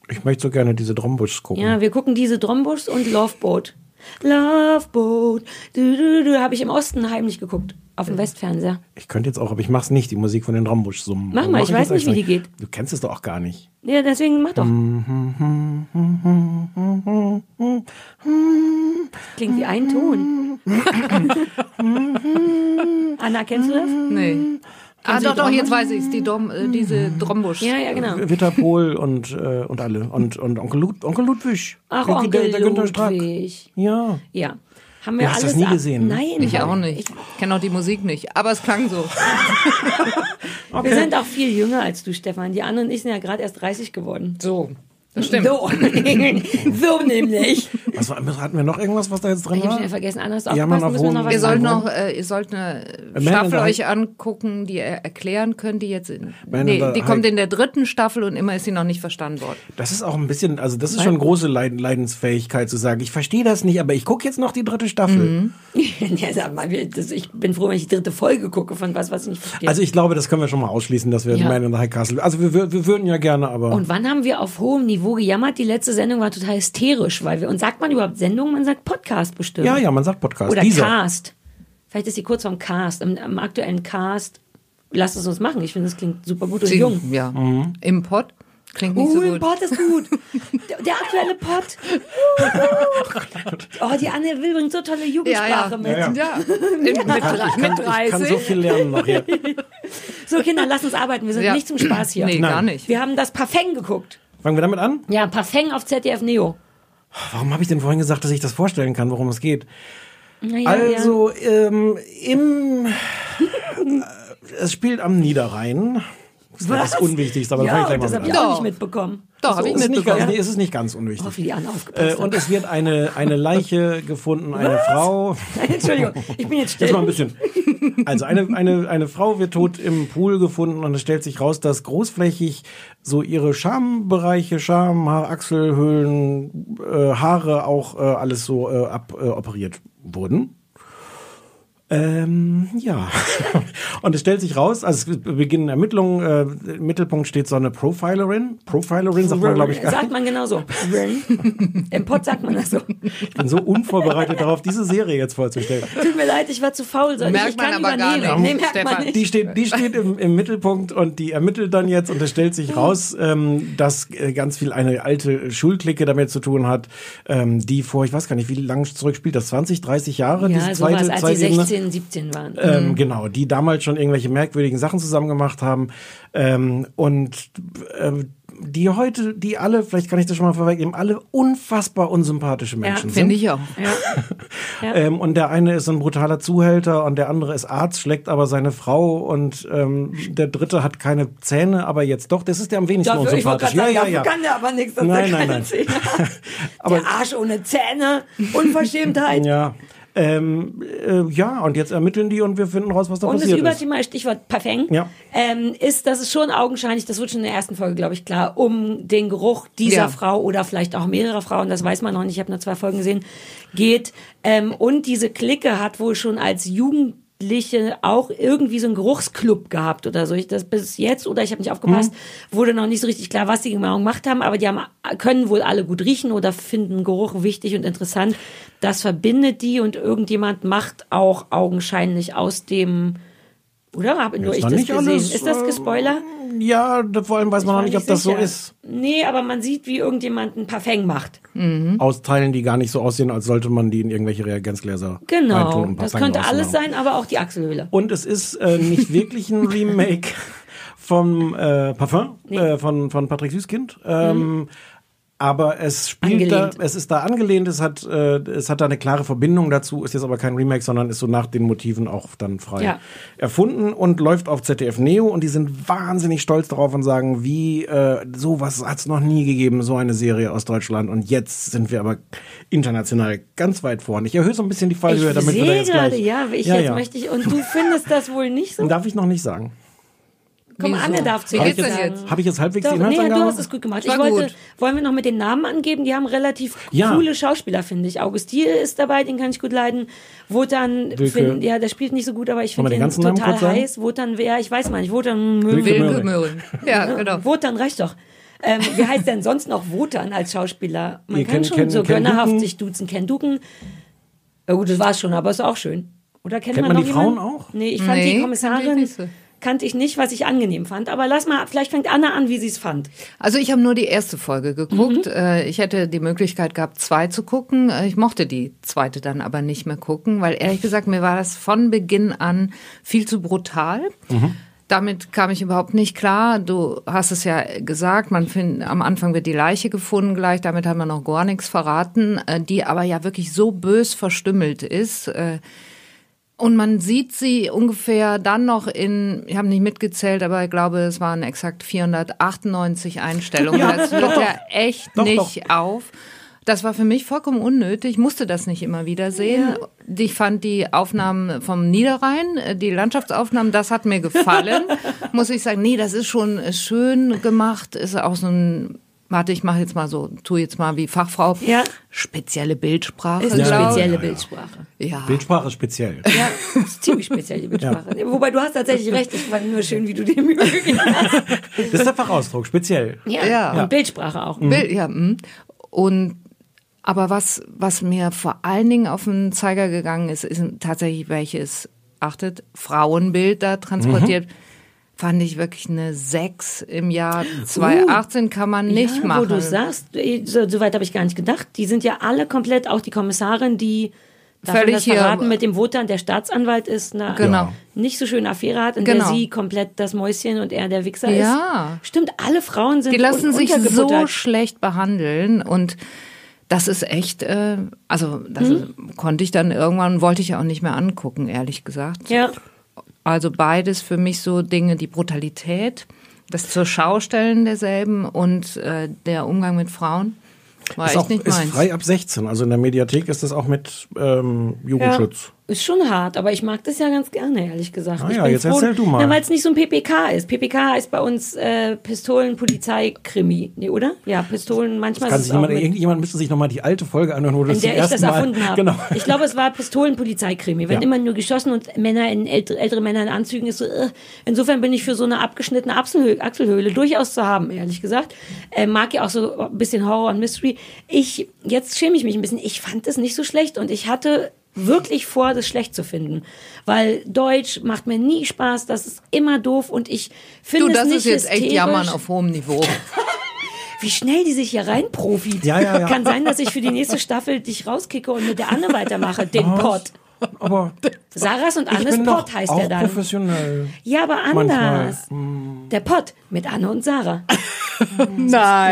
Ich möchte so gerne diese Drombuschs gucken. ja, wir gucken diese Drombusch und Loveboat. Loveboat. Du, du, du, habe ich im Osten heimlich geguckt. Auf dem Westfernseher. Ich könnte jetzt auch, aber ich mach's nicht, die Musik von den Drombusch summen. Mach mal, ich weiß nicht, wie die geht. Du kennst es doch auch gar nicht. Ja, deswegen mach doch. Klingt wie ein Ton. Anna, kennst du das? Nee. Ah, Sie doch, doch, jetzt weiß ich's. Die Dom, äh, diese Drombusch. Ja, ja, genau. Witterpol und, äh, und alle. Und, und Onkel, Lud Onkel Ludwig. Ach, Der- Onkel der, der Günther Strack. Ludwig. Ja. Ja. Haben wir Du hast alles das nie gesehen, ne? Nein. Ich auch nicht. Ich kenne auch die Musik nicht. Aber es klang so. Wir sind auch viel jünger als du, Stefan. Die und ich sind ja gerade erst 30 geworden. So. Das stimmt. So, so nämlich. Was war, hatten wir noch irgendwas, was da jetzt drin Ich habe war? schon vergessen, anders Ja, aufpassen, auf müssen wir noch Ihr sollt noch, äh, ihr sollt eine Man in Staffel euch angucken, die ihr erklären könnt, die jetzt in, nee, die kommt in der dritten Staffel und immer ist sie noch nicht verstanden worden. Das ist auch ein bisschen, also das ist schon große Leid Leidensfähigkeit zu sagen, ich verstehe das nicht, aber ich gucke jetzt noch die dritte Staffel. Mhm. ja, sag mal, wir- das, ich bin froh, wenn ich die dritte Folge gucke von was, was ich nicht verstehe. Also ich glaube, das können wir schon mal ausschließen, dass wir Ja. Man in the High Castle, also wir, wir, wir würden ja gerne, aber und wann haben wir auf hohem Niveau gejammert? Die letzte Sendung war total hysterisch, weil wir, und sagt man überhaupt Sendung? Man sagt Podcast bestimmt. ja, ja, man sagt Podcast. Oder Dieser. Cast. Vielleicht ist die kurz vom Cast. Im, im aktuellen Cast. Lasst es uns machen. Ich finde, das klingt super gut und jung. Ja. Mhm. Im Pod klingt nicht Uh, so im gut. Pod ist gut. Der, der aktuelle Pod. Oh, die Anne will bringt so tolle Jugendsprache Ja, mit. Ja, ja. Ja, mit, Ich kann, ich, kann, ich kann so viel lernen noch hier. So, Kinder, lasst uns arbeiten. Wir sind Ja. nicht zum Spaß hier. Nee, Nein. gar nicht. Wir haben das Parfeng geguckt. Fangen wir damit an? Ja, Parfeng auf ZDF Neo. Warum habe ich denn vorhin gesagt, dass ich das vorstellen kann, worum es geht? Naja, Also ähm, im äh, es spielt am Niederrhein. Das ist das Was? Unwichtigste, aber ja, da und das habe ich auch nicht mitbekommen. Doch, habe ich Es ist, nicht mitbekommen. ganz, nee, es ist nicht ganz unwichtig. Oh, wie die Anne Äh, aufgepasst und hat. es wird eine, eine Leiche gefunden, eine Frau. Entschuldigung, ich bin jetzt still. Jetzt mal ein bisschen. Also eine, eine, eine Frau wird tot im Pool gefunden und es stellt sich raus, dass großflächig so ihre Schambereiche, Scham, Haar, Achselhöhlen, äh, Haare auch äh, alles so äh, aboperiert äh, operiert wurden. Ähm, ja. Und es stellt sich raus, also es beginnen Ermittlungen, äh, im Mittelpunkt steht so eine Profilerin. Profilerin sagt man, glaube ich, gar Sagt man genauso. Im Pod sagt man das so. Ich bin so unvorbereitet darauf, diese Serie jetzt vorzustellen. Tut mir leid, ich war zu faul. Soll ich? Merkt ich kann man aber gar übernehmen. nicht, Nee, merkt man nicht. Die steht, die steht im, im Mittelpunkt und die ermittelt dann jetzt und es stellt sich raus, ähm, dass äh, ganz viel eine alte Schulklicke damit zu tun hat, ähm, die vor, ich weiß gar nicht, wie lange zurück spielt das, 20, 30 Jahre, Ja, diese so zweite, zweite die Ebene? 16, 17 waren. Ähm, Genau, die damals schon irgendwelche merkwürdigen Sachen zusammen gemacht haben ähm, und ähm, die heute, die alle, vielleicht kann ich das schon mal vorwegnehmen, alle unfassbar unsympathische Menschen sind. Finde ich auch. Ja. Ähm, und der eine ist ein brutaler Zuhälter und der andere ist Arzt, schlägt aber seine Frau und ähm, der dritte hat keine Zähne, aber jetzt doch. Das ist der am wenigsten Dafür, ich unsympathisch. gerade Ja, sagen, ja, ja. kann der aber nichts, dass Nein, der nein, keine nein. Zähne hat. Aber- der Arsch ohne Zähne, Unverschämtheit. Ja. Ähm, äh, ja, und jetzt ermitteln die und wir finden raus, was da Und das passiert ist. Überthema, Stichwort Parfeng, Ja. ähm, ist, dass es schon augenscheinlich, das wird schon in der ersten Folge, glaube ich, klar, um den Geruch dieser Ja. Frau oder vielleicht auch mehrerer Frauen, das weiß man noch nicht, ich habe nur zwei Folgen gesehen, geht. Ähm, und diese Clique hat wohl schon als Jugendliche auch irgendwie so einen Geruchsclub gehabt oder so. Ich das bis jetzt, oder ich habe nicht aufgepasst, Mhm. wurde noch nicht so richtig klar, was die genau gemacht haben, aber die haben, können wohl alle gut riechen oder finden Geruch wichtig und interessant. Das verbindet die und irgendjemand macht auch augenscheinlich aus dem oder habe nur Ist ich das nicht gesehen? alles, ist das äh, gespoiler? Ja, vor allem weiß man noch nicht, ob das so sicher. ist. Nee, aber man sieht, wie irgendjemand ein Parfum macht. Aus Teilen, die gar nicht so aussehen, als sollte man die in irgendwelche Reagenzgläser reintun, Genau. Das könnte alles sein, aber auch die Achselhöhle. Und es ist äh, nicht wirklich ein Remake vom äh, Parfum äh, von, von Patrick Süßkind. Ähm, Aber es spielt da, Angelehnt. es ist da angelehnt, es hat, äh, es hat da eine klare Verbindung dazu, ist jetzt aber kein Remake, sondern ist so nach den Motiven auch dann frei Ja. erfunden und läuft auf ZDF Neo und die sind wahnsinnig stolz darauf und sagen, wie äh, sowas hat es noch nie gegeben, so eine Serie aus Deutschland und jetzt sind wir aber international ganz weit vorne. Ich erhöhe so ein bisschen die Fallhöhe, Ich damit wir da jetzt gerade, gleich... ja, ich Ja, jetzt ja. möchte ich, und du findest das wohl nicht so? Darf ich noch nicht sagen. Komm, Wieso? Anne darf Wie geht's denn sagen. jetzt? Habe ich jetzt halbwegs Doch, die nee, Inhaltsangabe? du hast es gut gemacht. Ich wollte, gut. wollen wir noch mit den Namen angeben? Die haben relativ Ja. coole Schauspieler, finde ich. Augustil ist dabei, den kann ich gut leiden. Wotan, find, ja, der spielt nicht so gut, aber ich finde den ihn total heiß. Wotan, wer, ich weiß mal nicht, Wotan, Wilke Wilke. Ja, genau. Wotan reicht doch. Ähm, wie heißt denn sonst noch Wotan als Schauspieler? Man Ihr kann kennt- schon kennt- so Ken gönnerhaft Duken? sich duzen. Ken Duken. Ja gut, das war's schon, aber ist auch schön. Oder kennt, Kennt man, man noch die Frauen jemanden? auch? Nee, ich fand Nee, die kennt Kommissarin die. Kannte ich nicht, was ich angenehm fand. Aber lass mal, vielleicht fängt Anna an, wie sie es fand. Also ich habe nur die erste Folge geguckt. Äh, Ich hätte die Möglichkeit gehabt, zwei zu gucken. Äh, Ich mochte die zweite dann aber nicht mehr gucken, weil ehrlich gesagt, mir war das von Beginn an viel zu brutal. Damit kam ich überhaupt nicht klar. Du hast es ja gesagt, man find, am Anfang wird die Leiche gefunden gleich, damit haben wir noch gar nichts verraten, äh, die aber ja wirklich so bös verstümmelt ist. Und man sieht sie ungefähr dann noch in, ich habe nicht mitgezählt, aber ich glaube, es waren exakt 498 Einstellungen. Ja, das hört ja echt Doch, nicht doch. auf. Das war für mich vollkommen unnötig. Ich musste das nicht immer wieder sehen. Ich fand die Aufnahmen vom Niederrhein, äh, die Landschaftsaufnahmen, das hat mir gefallen. Muss ich sagen, nee, das ist schon schön gemacht. Ist auch so ein, warte, ich mache jetzt mal so, tu jetzt mal wie Fachfrau. Ja. Spezielle Bildsprache. Ist eine ich. spezielle Bildsprache. Ja. Bildsprache speziell. Ja, ist ziemlich speziell die Bildsprache. Wobei du hast tatsächlich recht, ich fand nur schön, wie du dir Mühe gegeben hast. Das ist der Fachausdruck, speziell. Ja, Ja. und Bildsprache auch. Bild, ja, mm. und aber was was mir vor allen Dingen auf den Zeiger gegangen ist, ist tatsächlich welches achtet Frauenbild da transportiert. Fand ich wirklich eine 6 im Jahr 2018 kann man nicht ja, machen. Wo du sagst, eh, so, so weit habe ich gar nicht gedacht. Die sind ja alle komplett, auch die Kommissarin, die darf Völlig das hier- verraten mit dem Wotan, der Staatsanwalt ist, eine Genau. nicht so schöne Affäre hat, in Genau. der sie komplett das Mäuschen und er der Wichser Ja. ist. Stimmt, alle Frauen sind die lassen sich so schlecht behandeln und das ist echt, äh, also das Mhm. konnte ich dann irgendwann, wollte ich auch nicht mehr angucken, ehrlich gesagt. Ja. Also beides für mich so Dinge, die Brutalität, das zur Schaustellen derselben und äh, der Umgang mit Frauen war ist echt auch, nicht ist meins. frei ab 16. Also in der Mediathek ist das auch mit ähm, Jugendschutz. Ist schon hart, aber ich mag das ja ganz gerne, ehrlich gesagt. Ah ich ja, bin jetzt erzähl du mal. Weil es nicht so ein PPK ist. PPK heißt bei uns äh, Pistolen-Polizei-Krimi, nee, oder? Ja, Pistolen, manchmal Kann ist sich es auch jemand, mit, irgendjemand müsste sich nochmal die alte Folge anhören, wo du das in zum der ich das Mal, erfunden habe. Genau. Ich glaube, es war Pistolen-Polizei-Krimi. Wenn Ja. immer nur geschossen und Männer in ältere, ältere Männer in Anzügen ist so, äh, insofern bin ich für so eine abgeschnittene Achselhöhle, Achselhöhle durchaus zu haben, ehrlich gesagt. Äh, mag ja auch so ein bisschen Horror und Mystery. Ich, jetzt schäme ich mich ein bisschen. Ich fand es nicht so schlecht und ich hatte wirklich vor, das schlecht zu finden. Weil Deutsch macht mir nie Spaß, das ist immer doof und ich finde Du, das es nicht ist jetzt echt. Jammern auf hohem Niveau. Wie schnell die sich hier reinprofit. Ja, ja, ja. Kann sein, dass ich für die nächste Staffel dich rauskicke und mit der Anne weitermache, den Was? Pod. Aber Sarahs und Annes doch heißt auch er dann. professionell. Ja, aber Manchmal. anders. Der Pod mit Anne und Sarah. Nein.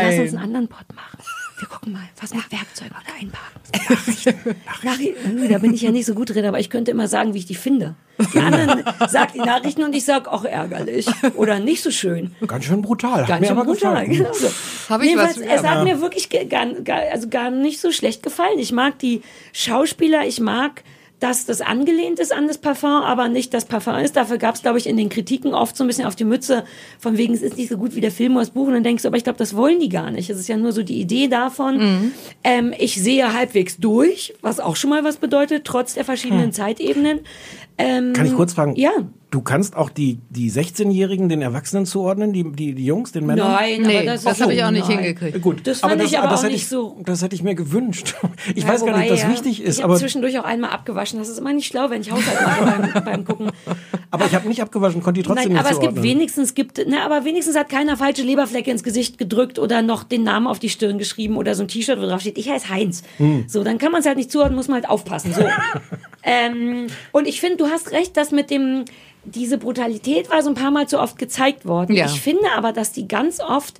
Lass uns einen anderen Pod machen. Wir gucken mal, was mit Werkzeugen oder einpacken. Nachrichten. Nachrichten. Da bin ich ja nicht so gut drin, aber ich könnte immer sagen, wie ich die finde. Die anderen sagt die Nachrichten und ich sag, auch ärgerlich. Oder nicht so schön. Ganz schön brutal. Ganz schön brutal. Genau so. Hab ich Jedenfalls, was- es hat mir wirklich gar, gar, also gar nicht so schlecht gefallen. Ich mag die Schauspieler, ich mag dass das angelehnt ist an das Parfum, aber nicht das Parfum ist. Dafür gab es, glaube ich, in den Kritiken oft so ein bisschen auf die Mütze, von wegen, es ist nicht so gut wie der Film oder das Buch. Und dann denkst du, aber ich glaube, das wollen die gar nicht. Es ist ja nur so die Idee davon. Mhm. Ähm, ich sehe halbwegs durch, was auch schon mal was bedeutet, trotz der verschiedenen Zeitebenen. Ähm, Kann ich kurz fragen? Ja. Du kannst auch die, die 16-Jährigen den Erwachsenen zuordnen, die, die, die Jungs, den Männern? Nein, Nee, aber das, das habe so- ich auch nicht nein. hingekriegt. Gut, Das fand ich aber das auch hätte nicht ich, so- Das hätte ich mir gewünscht. Ich Ja, weiß gar nicht, wobei, ob das ja, wichtig ist, Ich habe aber, zwischendurch auch einmal abgewaschen. Das ist immer nicht schlau, wenn ich Haushalt mache beim, beim Gucken. aber ich habe nicht abgewaschen, konnte die trotzdem Nein, nicht aber es gibt zuordnen. wenigstens gibt, ne, aber wenigstens hat keiner falsche Leberflecke ins Gesicht gedrückt oder noch den Namen auf die Stirn geschrieben oder so ein T-Shirt, wo drauf steht, ich heiße Heinz. Hm. So, dann kann man es halt nicht zuordnen, muss man halt aufpassen. So. ähm, und ich finde, du hast recht, dass mit dem diese Brutalität war so ein paar Mal zu oft gezeigt worden. Ja. Ich finde aber, dass die ganz oft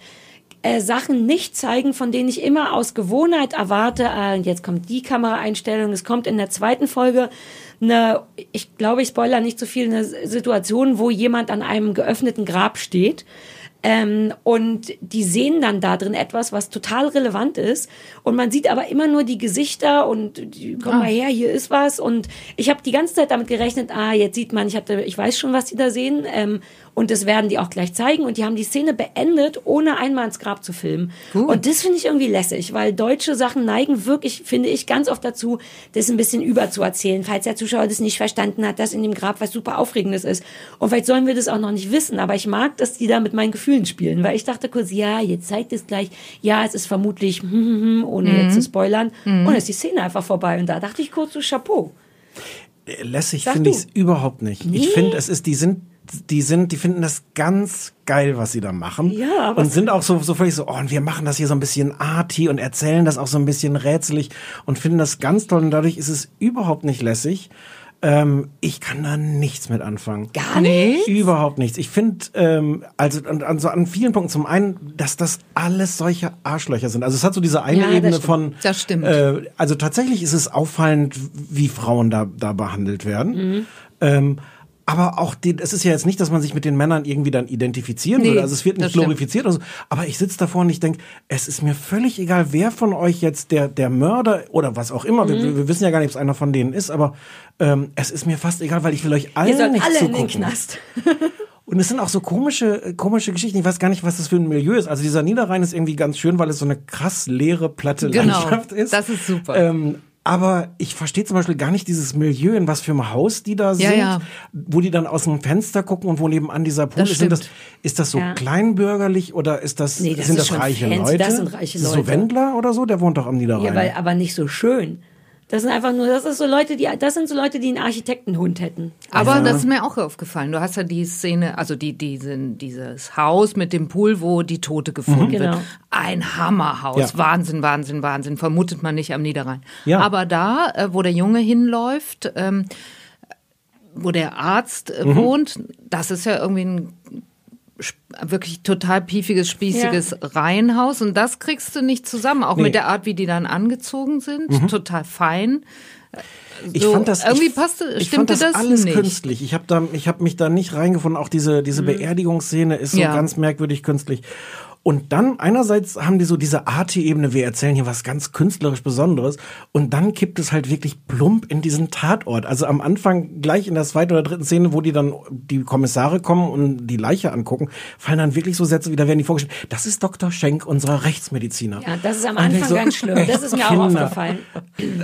äh, Sachen nicht zeigen, von denen ich immer aus Gewohnheit erwarte, äh, jetzt kommt die Kameraeinstellung, es kommt in der zweiten Folge eine, ich glaube, ich spoiler nicht zu viel, eine Situation, wo jemand an einem geöffneten Grab steht. Ähm, und die sehen dann da drin etwas, was total relevant ist. Und man sieht aber immer nur die Gesichter und die, komm mal her, hier ist was. Und ich habe die ganze Zeit damit gerechnet, ah, jetzt sieht man, ich hatte, ich weiß schon, was die da sehen. Ähm, und das werden die auch gleich zeigen. Und die haben die Szene beendet, ohne einmal ins Grab zu filmen. Und das finde ich irgendwie lässig, weil deutsche Sachen neigen wirklich, finde ich, ganz oft dazu, das ein bisschen überzuerzählen. Falls der Zuschauer das nicht verstanden hat, dass in dem Grab was super Aufregendes ist. Und vielleicht sollen wir das auch noch nicht wissen, aber ich mag, dass die da mit meinen Gefühlen spielen, weil ich dachte kurz, ja, jetzt zeigt es gleich, ja, es ist vermutlich, hm, hm, hm, ohne Mhm. jetzt zu spoilern. Und dann ist die Szene einfach vorbei. Und da dachte ich kurz so, Chapeau. Äh, Lässig finde ich es überhaupt nicht. Nee? Ich finde, es ist, die sind, die sind, die finden das ganz geil, was sie da machen. Ja, aber Und sind auch so, so völlig so, oh, und wir machen das hier so ein bisschen arty und erzählen das auch so ein bisschen rätselig und finden das ganz toll und dadurch ist es überhaupt nicht lässig. Ähm, ich kann da nichts mit anfangen. Gar nicht? Überhaupt nichts. Ich finde, ähm, also an, an, so an vielen Punkten zum einen, dass das alles solche Arschlöcher sind. Also es hat so diese eine Ja, Ebene von. Das stimmt. Äh, also tatsächlich ist es auffallend, wie Frauen da, da behandelt werden. Mhm. Ähm, aber auch die, es ist ja jetzt nicht, dass man sich mit den Männern irgendwie dann identifizieren Nee, würde. Also es wird nicht glorifiziert so. Aber ich sitze davor und ich denke, es ist mir völlig egal, wer von euch jetzt der, der Mörder oder was auch immer. Wir, Mhm. wir wissen ja gar nicht, ob es einer von denen ist, aber ähm, es ist mir fast egal, weil ich will euch alle Ihr sollt nicht alle in den zugucken. Knast. Und es sind auch so komische, äh, komische Geschichten. Ich weiß gar nicht, was das für ein Milieu ist. Also dieser Niederrhein ist irgendwie ganz schön, weil es so eine krass leere, platte Genau, Landschaft ist. das ist super. Ähm, aber ich verstehe zum Beispiel gar nicht dieses Milieu, in was für einem Haus die da Ja, sind, ja. wo die dann aus dem Fenster gucken und wo nebenan dieser Pool Das ist. Das, ist das so Ja. kleinbürgerlich oder ist das, Nee, das sind das reiche fancy, Leute? das sind reiche das So Leute. Wendler oder so, der wohnt doch am Niederrhein. Ja, weil, aber nicht so schön. Das sind einfach nur, das ist so Leute, die, das sind so Leute, die einen Architektenhund hätten. Aber das ist mir auch aufgefallen. Du hast ja die Szene, also die, diesen, dieses Haus mit dem Pool, wo die Tote gefunden Mhm. wird. Genau. Ein Hammerhaus. Ja. Wahnsinn, Wahnsinn, Wahnsinn. Vermutet man nicht am Niederrhein. Ja. Aber da, äh, wo der Junge hinläuft, ähm, wo der Arzt äh, Mhm. wohnt, das ist ja irgendwie ein wirklich total piefiges, spießiges Reihenhaus und das kriegst du nicht zusammen, auch Nee. mit der Art, wie die dann angezogen sind, Mhm. total fein. Ich So, fand das irgendwie ich, passte, ich stimmte fand das, das alles nicht. künstlich. Ich habe da, ich habe mich da nicht reingefunden. Auch diese diese Beerdigungsszene ist so Ja. ganz merkwürdig künstlich. Und dann einerseits haben die so diese Arti-Ebene, wir erzählen hier was ganz künstlerisch Besonderes. Und dann kippt es halt wirklich plump in diesen Tatort. Also am Anfang, gleich in der zweiten oder dritten Szene, wo die dann die Kommissare kommen und die Leiche angucken, fallen dann wirklich so Sätze wie, da werden die vorgestellt, das ist Dr. Schenk, unser Rechtsmediziner. Ja, das ist am Anfang so, ganz schlimm. Das ist mir auch Kinder. aufgefallen.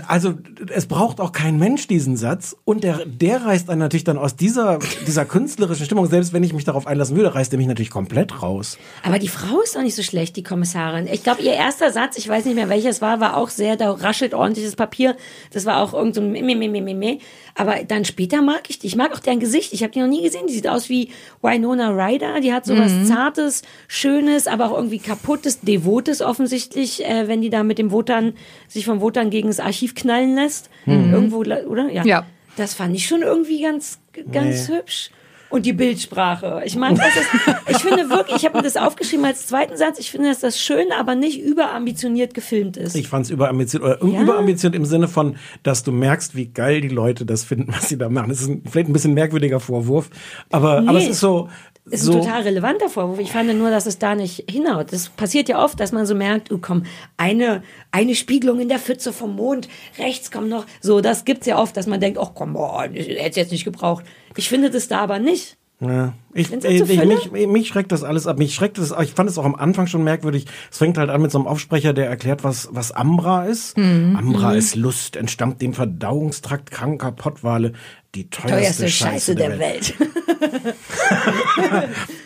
Also es braucht auch kein Mensch diesen Satz und der, der reißt einen natürlich dann aus dieser, dieser künstlerischen Stimmung, selbst wenn ich mich darauf einlassen würde, reißt er mich natürlich komplett raus. Aber die Frau ist doch nicht so schlecht, die Kommissarin. Ich glaube, ihr erster Satz, ich weiß nicht mehr welches war, war auch sehr, da raschelt ordentliches Papier. Das war auch irgend so ein Meh, Meh, Meh, Meh, Meh. Aber dann später mag ich die. Ich mag auch deren Gesicht. Ich habe die noch nie gesehen. Die sieht aus wie Winona Ryder. Die hat so was Mhm. Zartes, Schönes, aber auch irgendwie kaputtes, Devotes offensichtlich, äh, wenn die da mit dem Wotan, sich vom Wotan gegen das Archiv knallen lässt. Mhm. Irgendwo, oder? Ja. Ja. Das fand ich schon irgendwie ganz, ganz Nee. hübsch. Und die Bildsprache. Ich meine, das ist, ich finde wirklich, ich habe mir das aufgeschrieben als zweiten Satz, ich finde, dass das schön, aber nicht überambitioniert gefilmt ist. Ich fand es überambitioniert, oder Ja. überambitioniert im Sinne von, dass du merkst, wie geil die Leute das finden, was sie da machen. Das ist ein, vielleicht ein bisschen merkwürdiger Vorwurf, aber, aber es Nee. ist so, ist so ein total relevanter Vorwurf. Ich fand nur, dass es da nicht hinhaut. Das passiert ja oft, dass man so merkt, oh komm, eine, eine Spiegelung in der Pfütze vom Mond, rechts kommt noch, so, das gibt's ja oft, dass man denkt, ach komm, boah, ich hätte es jetzt nicht gebraucht. Ich finde das da aber nicht. Ja, ich, ich, ich, mich, mich schreckt das alles ab. Mich schreckt das, ich fand es auch am Anfang schon merkwürdig. Es fängt halt an mit so einem Aufsprecher, der erklärt, was, was Ambra ist. Mhm. Ambra Mhm. ist Lust, entstammt dem Verdauungstrakt kranker Pottwale. Die teuerste, Teuerste Scheiße der Welt.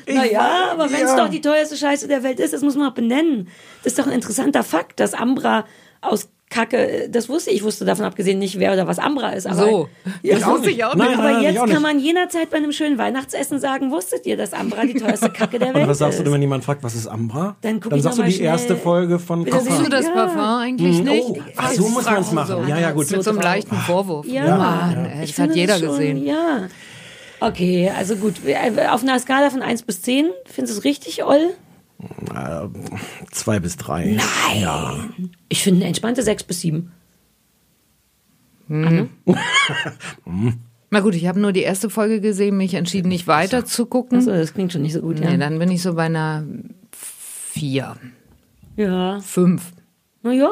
Ich naja, aber wenn es ja. doch die teuerste Scheiße der Welt ist, das muss man auch benennen. Das ist doch ein interessanter Fakt, dass Ambra aus Kacke, das wusste ich, ich wusste davon abgesehen nicht, wer oder was Ambra ist. Aber, So. ja, Das wusste ich auch nicht. Nein, aber nein, jetzt kann nicht. man jederzeit bei einem schönen Weihnachtsessen sagen, wusstet ihr, dass Ambra die teuerste Kacke der Welt Und was sagst du ist? denn, wenn jemand fragt, was ist Ambra? Dann guck Dann ich sagst du die erste schnell. Folge von Kocher. Siehst du das Ja. Parfum eigentlich Mhm. nicht? Oh, ach, so muss man es machen. Ja, ja, gut. Mit so einem leichten Vorwurf. Ja, Ja, Mann, ja. das hat jeder schon, gesehen. Ja. Okay, also gut. Auf einer Skala von 1 bis 10, findest du es richtig, Oll? Äh, zwei bis drei. Nein. Ja. Ich finde eine entspannte 6 bis 7. Na gut, ich habe nur die erste Folge gesehen, mich entschieden, nicht weiter zu gucken. Achso, das klingt schon nicht so gut, ja. Nee, dann bin ich so bei einer vier, ja. fünf. Naja.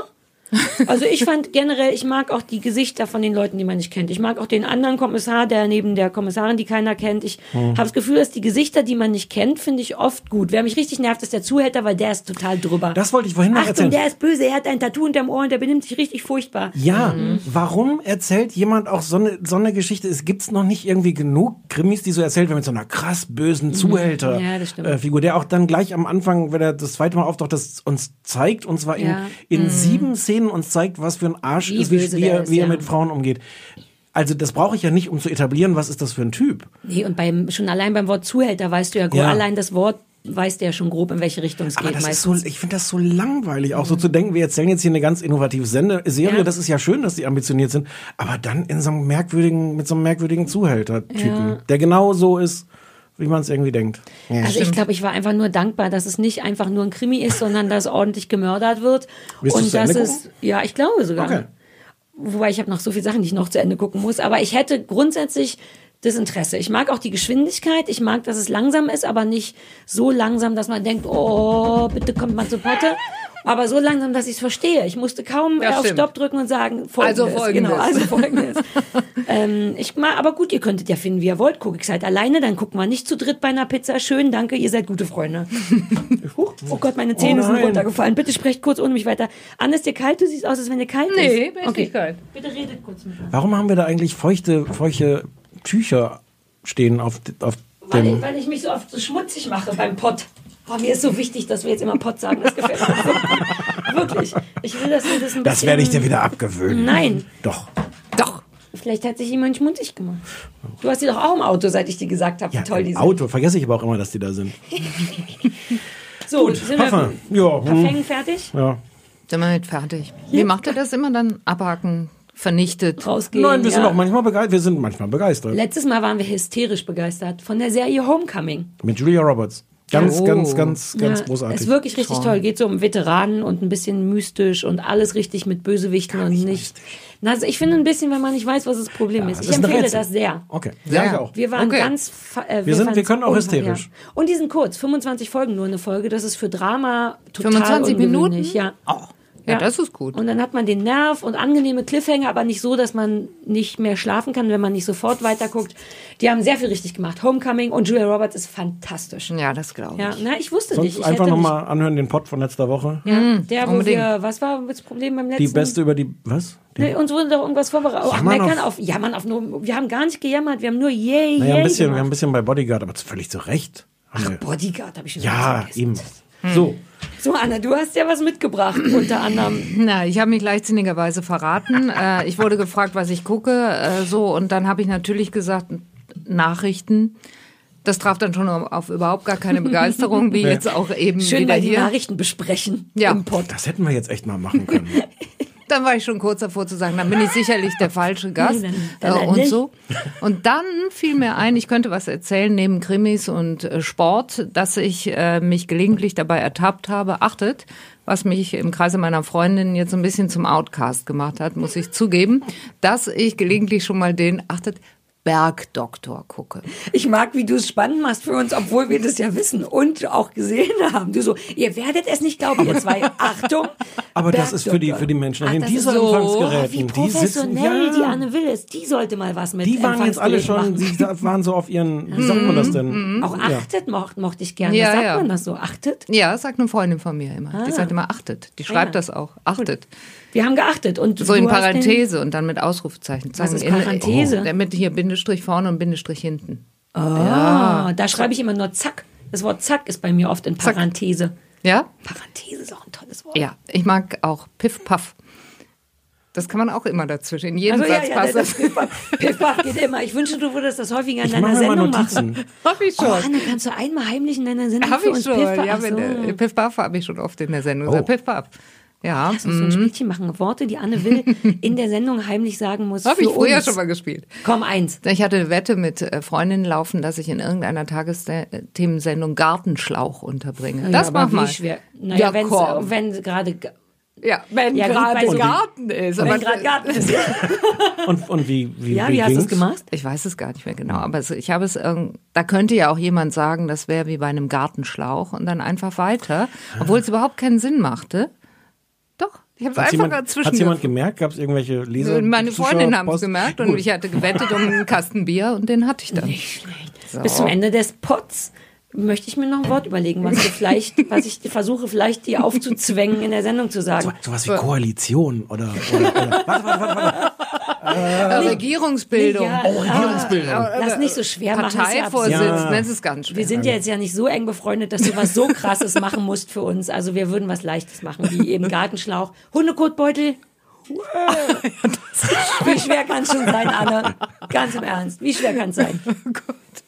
Also ich fand generell, ich mag auch die Gesichter von den Leuten, die man nicht kennt. Ich mag auch den anderen Kommissar, der neben der Kommissarin, die keiner kennt. Ich Hm. habe das Gefühl, dass die Gesichter, die man nicht kennt, finde ich oft gut. Wer mich richtig nervt, ist der Zuhälter, weil der ist total drüber. Das wollte ich vorhin noch Achtung, erzählen. der ist böse, er hat ein Tattoo unterm Ohr und der benimmt sich richtig furchtbar. Ja, warum erzählt jemand auch so eine, so eine Geschichte? Es gibt's noch nicht irgendwie genug Krimis, die so erzählt werden mit so einer krass bösen Zuhälter Ja, das stimmt. äh, der auch dann gleich am Anfang, wenn er das zweite Mal auftaucht, das uns zeigt, und zwar in, Ja. in sieben Szenen uns zeigt, was für ein Arsch Wie ist, wie, wie, er, ist, wie er ja. mit Frauen umgeht. Also das brauche ich ja nicht, um zu etablieren, was ist das für ein Typ. Nee, und beim, schon allein beim Wort Zuhälter weißt du ja, Ja. allein das Wort weißt du ja schon grob, in welche Richtung es Aber geht das ist so, meistens. ich finde das so langweilig, auch so zu denken, wir erzählen jetzt hier eine ganz innovative Sende Serie, Ja. das ist ja schön, dass die ambitioniert sind, aber dann in so einem merkwürdigen, mit so einem merkwürdigen Zuhälter-Typen, Ja. der genau so ist, wie man es irgendwie denkt. Ja. Also ich glaube, ich war einfach nur dankbar, dass es nicht einfach nur ein Krimi ist, sondern dass ordentlich gemördert wird. Willst und dass es, ja, ich glaube sogar. Okay. Wobei ich habe noch so viele Sachen, die ich noch zu Ende gucken muss. Aber ich hätte grundsätzlich das Interesse. Ich mag auch die Geschwindigkeit. Ich mag, dass es langsam ist, aber nicht so langsam, dass man denkt, oh, bitte kommt mal zu Potte. Aber so langsam, dass ich es verstehe. Ich musste kaum Ja, auf. Stopp drücken und sagen, folgendes. Also folgendes. Genau, also folgendes. ähm, ich mag, aber gut, ihr könntet ja finden, wie ihr wollt. Gucke ich halt alleine, dann gucken wir nicht zu dritt bei einer Pizza. Schön, danke, ihr seid gute Freunde. Huch, oh Gott, meine Zähne Oh sind runtergefallen. Bitte sprecht kurz ohne mich weiter. Anne, ist dir kalt? Du siehst aus, als wenn dir kalt Nee, ist. mir ist nicht kalt. Bitte redet kurz mit mir. Warum haben wir da eigentlich feuchte, feuchte Tücher stehen auf, auf Weil, dem... ich, weil ich mich so oft so schmutzig mache beim Pott. Oh, mir ist so wichtig, dass wir jetzt immer Pott sagen. Das gefällt mir so. Wirklich. Ich will, dass wir das ein bisschen... Das werde ich dir wieder abgewöhnen. Nein. Doch. Doch. Vielleicht hat sich jemand schmutzig gemacht. Du hast die doch auch im Auto, seit ich dir gesagt habe, wie Ja, toll die sind. Auto, vergesse ich aber auch immer, dass die da sind. So, sind Papa, wir ja, hm, Verfängen fertig? ja. Sind wir mit fertig. Wie macht ihr das immer dann? Abhaken, vernichtet. Rausgehen. Nein, wir sind ja. auch manchmal begeistert. Wir sind manchmal begeistert. Letztes Mal waren wir hysterisch begeistert von der Serie Homecoming. Mit Julia Roberts. Ganz, Oh. ganz, ganz, ganz ja, großartig. Ist wirklich richtig toll. Geht so um Veteranen und ein bisschen mystisch und alles richtig mit Bösewichten und nicht. Na, Also ich finde ein bisschen, wenn man nicht weiß, was das Problem ist. das Ich ist empfehle das sehr. Okay, Ja. ja, ich auch. Wir waren Okay. ganz. Äh, Wir sind- wir können auch hysterisch. Ja. Und die sind kurz, 25 Folgen nur eine Folge. Das ist für Drama total 25 ungewöhnlich, Minuten? Ja. Oh, ja, das ist gut. Und dann hat man den Nerv und angenehme Cliffhanger, aber nicht so, dass man nicht mehr schlafen kann, wenn man nicht sofort weiterguckt. Die haben sehr viel richtig gemacht. Homecoming und Julia Roberts ist fantastisch. Ja, das glaube ich. Ja, na, ich wusste nicht. Sonst Ich einfach nochmal anhören den Pod von letzter Woche. Nicht, ja, der, wo unbedingt. wir, was war das Problem beim letzten? Die beste über die, was? Die, Nee, uns wurde doch irgendwas vorbereitet. Ach, Jammern meckern auf- auf, jammern auf nur, wir haben gar nicht gejammert, wir haben nur yay, naja, yay ein bisschen, wir gemacht. haben ein bisschen bei Bodyguard, aber völlig zu Recht. Wir- Bodyguard habe ich schon ja, ganz eben. So, So, Anna, du hast ja was mitgebracht, unter anderem. Na, ich habe mich leichtsinnigerweise verraten. äh, ich wurde gefragt, was ich gucke, äh, so und dann habe ich natürlich gesagt Nachrichten. Das traf dann schon auf überhaupt gar keine Begeisterung, wie jetzt auch eben Schön, wieder weil die hier. Nachrichten besprechen Ja. im Pod. das hätten wir jetzt echt mal machen können. Dann war ich schon kurz davor zu sagen, dann bin ich sicherlich der falsche Gast Nee, dann- dann äh, und so. Und dann fiel mir ein, ich könnte was erzählen neben Krimis und äh, Sport, dass ich äh, mich gelegentlich dabei ertappt habe. Achtet, was mich im Kreise meiner Freundin jetzt so ein bisschen zum Outcast gemacht hat, muss ich zugeben, dass ich gelegentlich schon mal den, achtet, Bergdoktor gucke. Ich mag, wie du es spannend machst für uns, obwohl wir das ja wissen und auch gesehen haben. Du so, ihr werdet es nicht glauben, ihr zwei. Achtung. Aber das ist für die, für die Menschen an den dieser so, Empfangsgeräten. Wie die sitzen, professionell ja, die Anne Will ist. Die sollte mal was mit die waren jetzt alle schon, sie waren so auf ihren, wie sagt man das denn? machen. Auch Ja. achtet mocht, mochte ich gerne. Ja, sagt ja. man das so? Achtet? Ja, sagt eine Freundin von mir immer. Ah. Die sagt immer, achtet. Die schreibt ja. das auch. Achtet. Wir haben geachtet. Und So in Parenthese und dann mit Ausrufezeichen. Was Sagen ist in- Parenthese? Oh, damit hier Bindestrich vorne und Bindestrich hinten. Ah, da schreibe ich immer nur Zack. Das Wort Zack ist bei mir oft in Zack. Parenthese. Ja? Parenthese ist auch ein tolles Wort. Ja. Ich mag auch Piff Puff. Das kann man auch immer dazwischen. In jedem Also ja, Satz ja, passt das. Piff-Puff Piff-Puff geht immer. Ich wünsche, du würdest das häufiger in Ich deiner Sendung machen. Hab ich Oh, schon. Anne, kannst du einmal heimlich in deiner Sendung Hab für ich uns schon. Piff-Puff? Ja, Ach wenn, so. Piff Puff habe ich schon oft in der Sendung. Oh. gesagt. Piff Puff. Ja. Lass uns so ein Spielchen machen. Worte, die Anne will, in der Sendung heimlich sagen muss. Habe ich früher uns. schon mal gespielt. Komm, eins. Ich hatte eine Wette mit äh, Freundinnen laufen, dass ich in irgendeiner Tagesthemensendung Gartenschlauch unterbringe. das ja, mach aber mal. Schwer. Naja, Ja, wenn's, komm. wenn gerade. Ja, wenn Ja, gerade so- Garten ist. Wenn Aber gerade Garten ist. Und, und wie, wie, Ja, wie, wie hast du es gemacht? Ich weiß es gar nicht mehr genau, aber ich habe es irgend, da könnte ja auch jemand sagen, das wäre wie bei einem Gartenschlauch und dann einfach weiter, obwohl es überhaupt keinen Sinn machte. Ich habe es einfach jemand, dazwischen. hat's jemand gemerkt? Gab es irgendwelche Leser? Meine Freundin haben es gemerkt und Gut. ich hatte gewettet um einen Kasten Bier und den hatte ich dann. So. Bis zum Ende des Pots möchte ich mir noch ein Wort überlegen, was, du vielleicht, was ich versuche, vielleicht dir aufzuzwängen, in der Sendung zu sagen. Sowas wie Koalition oder, oder, oder warte, warte, warte, warte. Äh, Regierungsbildung. Ja, Oh, Regierungsbildung. ah, Lass nicht so schwer machen. Parteivorsitz, Ja. das ist ganz schwer. Wir sind ja jetzt ja nicht so eng befreundet, dass du was so krasses machen musst für uns. Also wir würden was Leichtes machen, wie eben Gartenschlauch, Hundekotbeutel, Wie schwer kann es schon sein, Anne? Ganz im Ernst. Wie schwer kann es sein?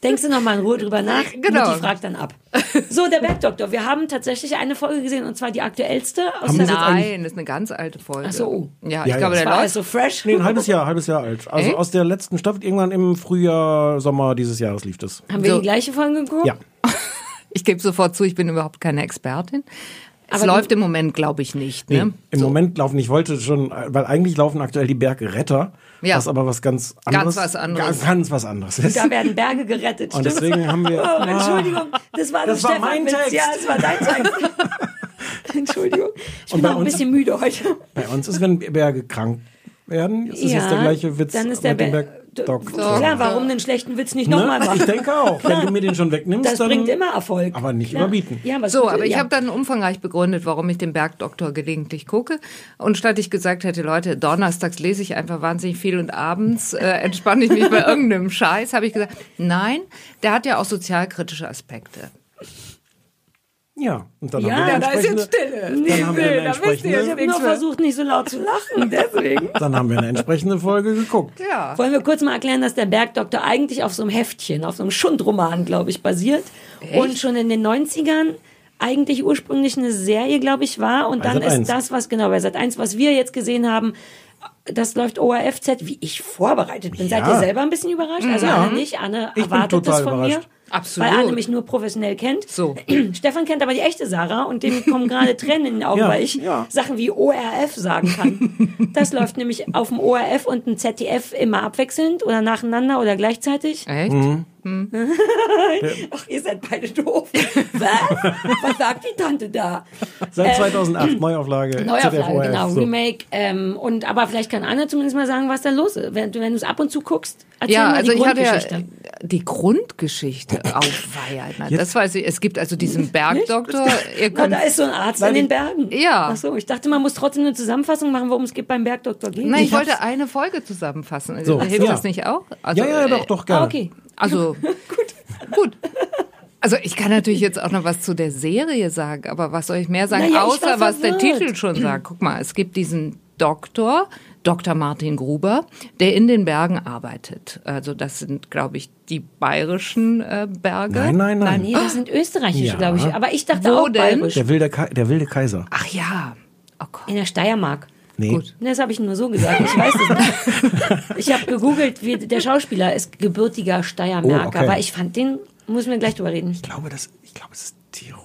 Denkst du noch mal in Ruhe drüber nach? Genau. Mutti fragt dann ab. So, der Bergdoktor. Wir haben tatsächlich eine Folge gesehen und zwar die aktuellste. Aus Haben wir der Nein, das ist eine ganz alte Folge. Ach so, oh. Ja, Ja, ich ja. glaube, das der war also fresh. Nee, ein halbes Jahr, halbes Jahr alt. Also Echt? aus der letzten Staffel, irgendwann im Frühjahr, Sommer dieses Jahres lief das. Haben wir So. die gleiche Folge geguckt? Ja. Ich gebe sofort zu, ich bin überhaupt keine Expertin. Es Aber läuft im Moment, glaube ich, nicht. Nee, Ne? Im Moment laufen, ich wollte schon, weil eigentlich laufen aktuell die Bergretter, Ja. was aber was ganz Ganz anderes, was anderes. Ga- Ganz was anderes ist. Da werden Berge gerettet. Und deswegen haben wir- Oh, Entschuldigung, das war Das doch war Stefan mein Witz. Text. Ja, das war dein Text. Entschuldigung. Ich Und bin auch ein bisschen müde heute. Bei uns ist, wenn Berge krank werden, ist es Ja, jetzt der gleiche Witz dann ist der mit Bergdoktor. Klar, warum den schlechten Witz nicht Ne? nochmal machen? Ich denke auch. Wenn du mir den schon wegnimmst, Das dann, bringt immer Erfolg. aber nicht Klar. überbieten. Ja, was So, aber ich ja. habe dann umfangreich begründet, warum ich den Bergdoktor gelegentlich gucke. Und statt ich gesagt hätte, Leute, donnerstags lese ich einfach wahnsinnig viel und abends äh, entspanne ich mich bei irgendeinem Scheiß, habe ich gesagt, nein, der hat ja auch sozialkritische Aspekte. Ja, und dann Ja, haben wir da ist entsprechende, jetzt Stille. Dann haben wir eine da ihr, ich entsprechende, habe nur versucht, nicht so laut zu lachen, deswegen. dann haben wir eine entsprechende Folge geguckt. Ja. Wollen wir kurz mal erklären, dass der Bergdoktor eigentlich auf so einem Heftchen, auf so einem Schundroman, glaube ich, basiert. Und schon in den 90ern eigentlich ursprünglich eine Serie, glaube ich, war. Und Bei dann Sat. 1. ist das, was genau bei Sat 1, was wir jetzt gesehen haben, das läuft ORFZ, wie ich vorbereitet bin. Seid Ja. ihr selber ein bisschen überrascht? Also Ja. Anne nicht. Anne Ich bin erwartet das von mir. Absolut. Weil Anne mich nur professionell kennt. So. Stefan kennt aber die echte Sarah und dem kommen gerade Tränen in den Augen, Ja, weil ich ja. Sachen wie ORF sagen kann. Das läuft nämlich auf dem ORF und dem ZDF immer abwechselnd oder nacheinander oder gleichzeitig. Echt? Ach, ihr seid beide doof. Was? Was sagt die Tante da? Seit 2008, Neuauflage. Neuauflage, ZDF, genau, so. Remake. Ähm, und aber vielleicht kann Anne zumindest mal sagen, was da los ist. Wenn, du- wenn du es ab und zu guckst, erzähl Ja, mal also die ich hatte ja Grundgeschichte. die Grundgeschichte aufweiern. Das weiß ich. Es gibt also diesen Bergdoktor. Ihr Na, kommt, da ist so ein Arzt in den Bergen. Ja. Ach so, ich dachte, man muss trotzdem eine Zusammenfassung machen, worum es geht beim Bergdoktor geht. Nein, ich, Ich wollte eine Folge zusammenfassen. So, Hilft ja. das nicht auch? Also, Ja, ja, doch, doch, gerne. Ah, okay. Also gut. Gut. Also ich kann natürlich jetzt auch noch was zu der Serie sagen, aber was soll ich mehr sagen, Naja, außer was der. Titel schon sagt. Guck mal, es gibt diesen Doktor, Dr. Martin Gruber, der in den Bergen arbeitet. Also das sind, glaube ich, die bayerischen äh, Berge. Nein, nein, nein. Nee, das sind österreichische, Ja. glaube ich. Aber ich dachte Wo auch denn? bayerisch. Der wilde, der wilde Kaiser. Ach ja. Oh Gott. In der Steiermark. Nee. Gut. Ne, Das habe ich nur so gesagt. Ich weiß es nicht. Ich habe gegoogelt, wie, der Schauspieler ist gebürtiger Steiermarker, Oh, okay. aber ich fand den, muss mir gleich drüber reden. Ich glaube, das, ich glaube, es ist Tirol.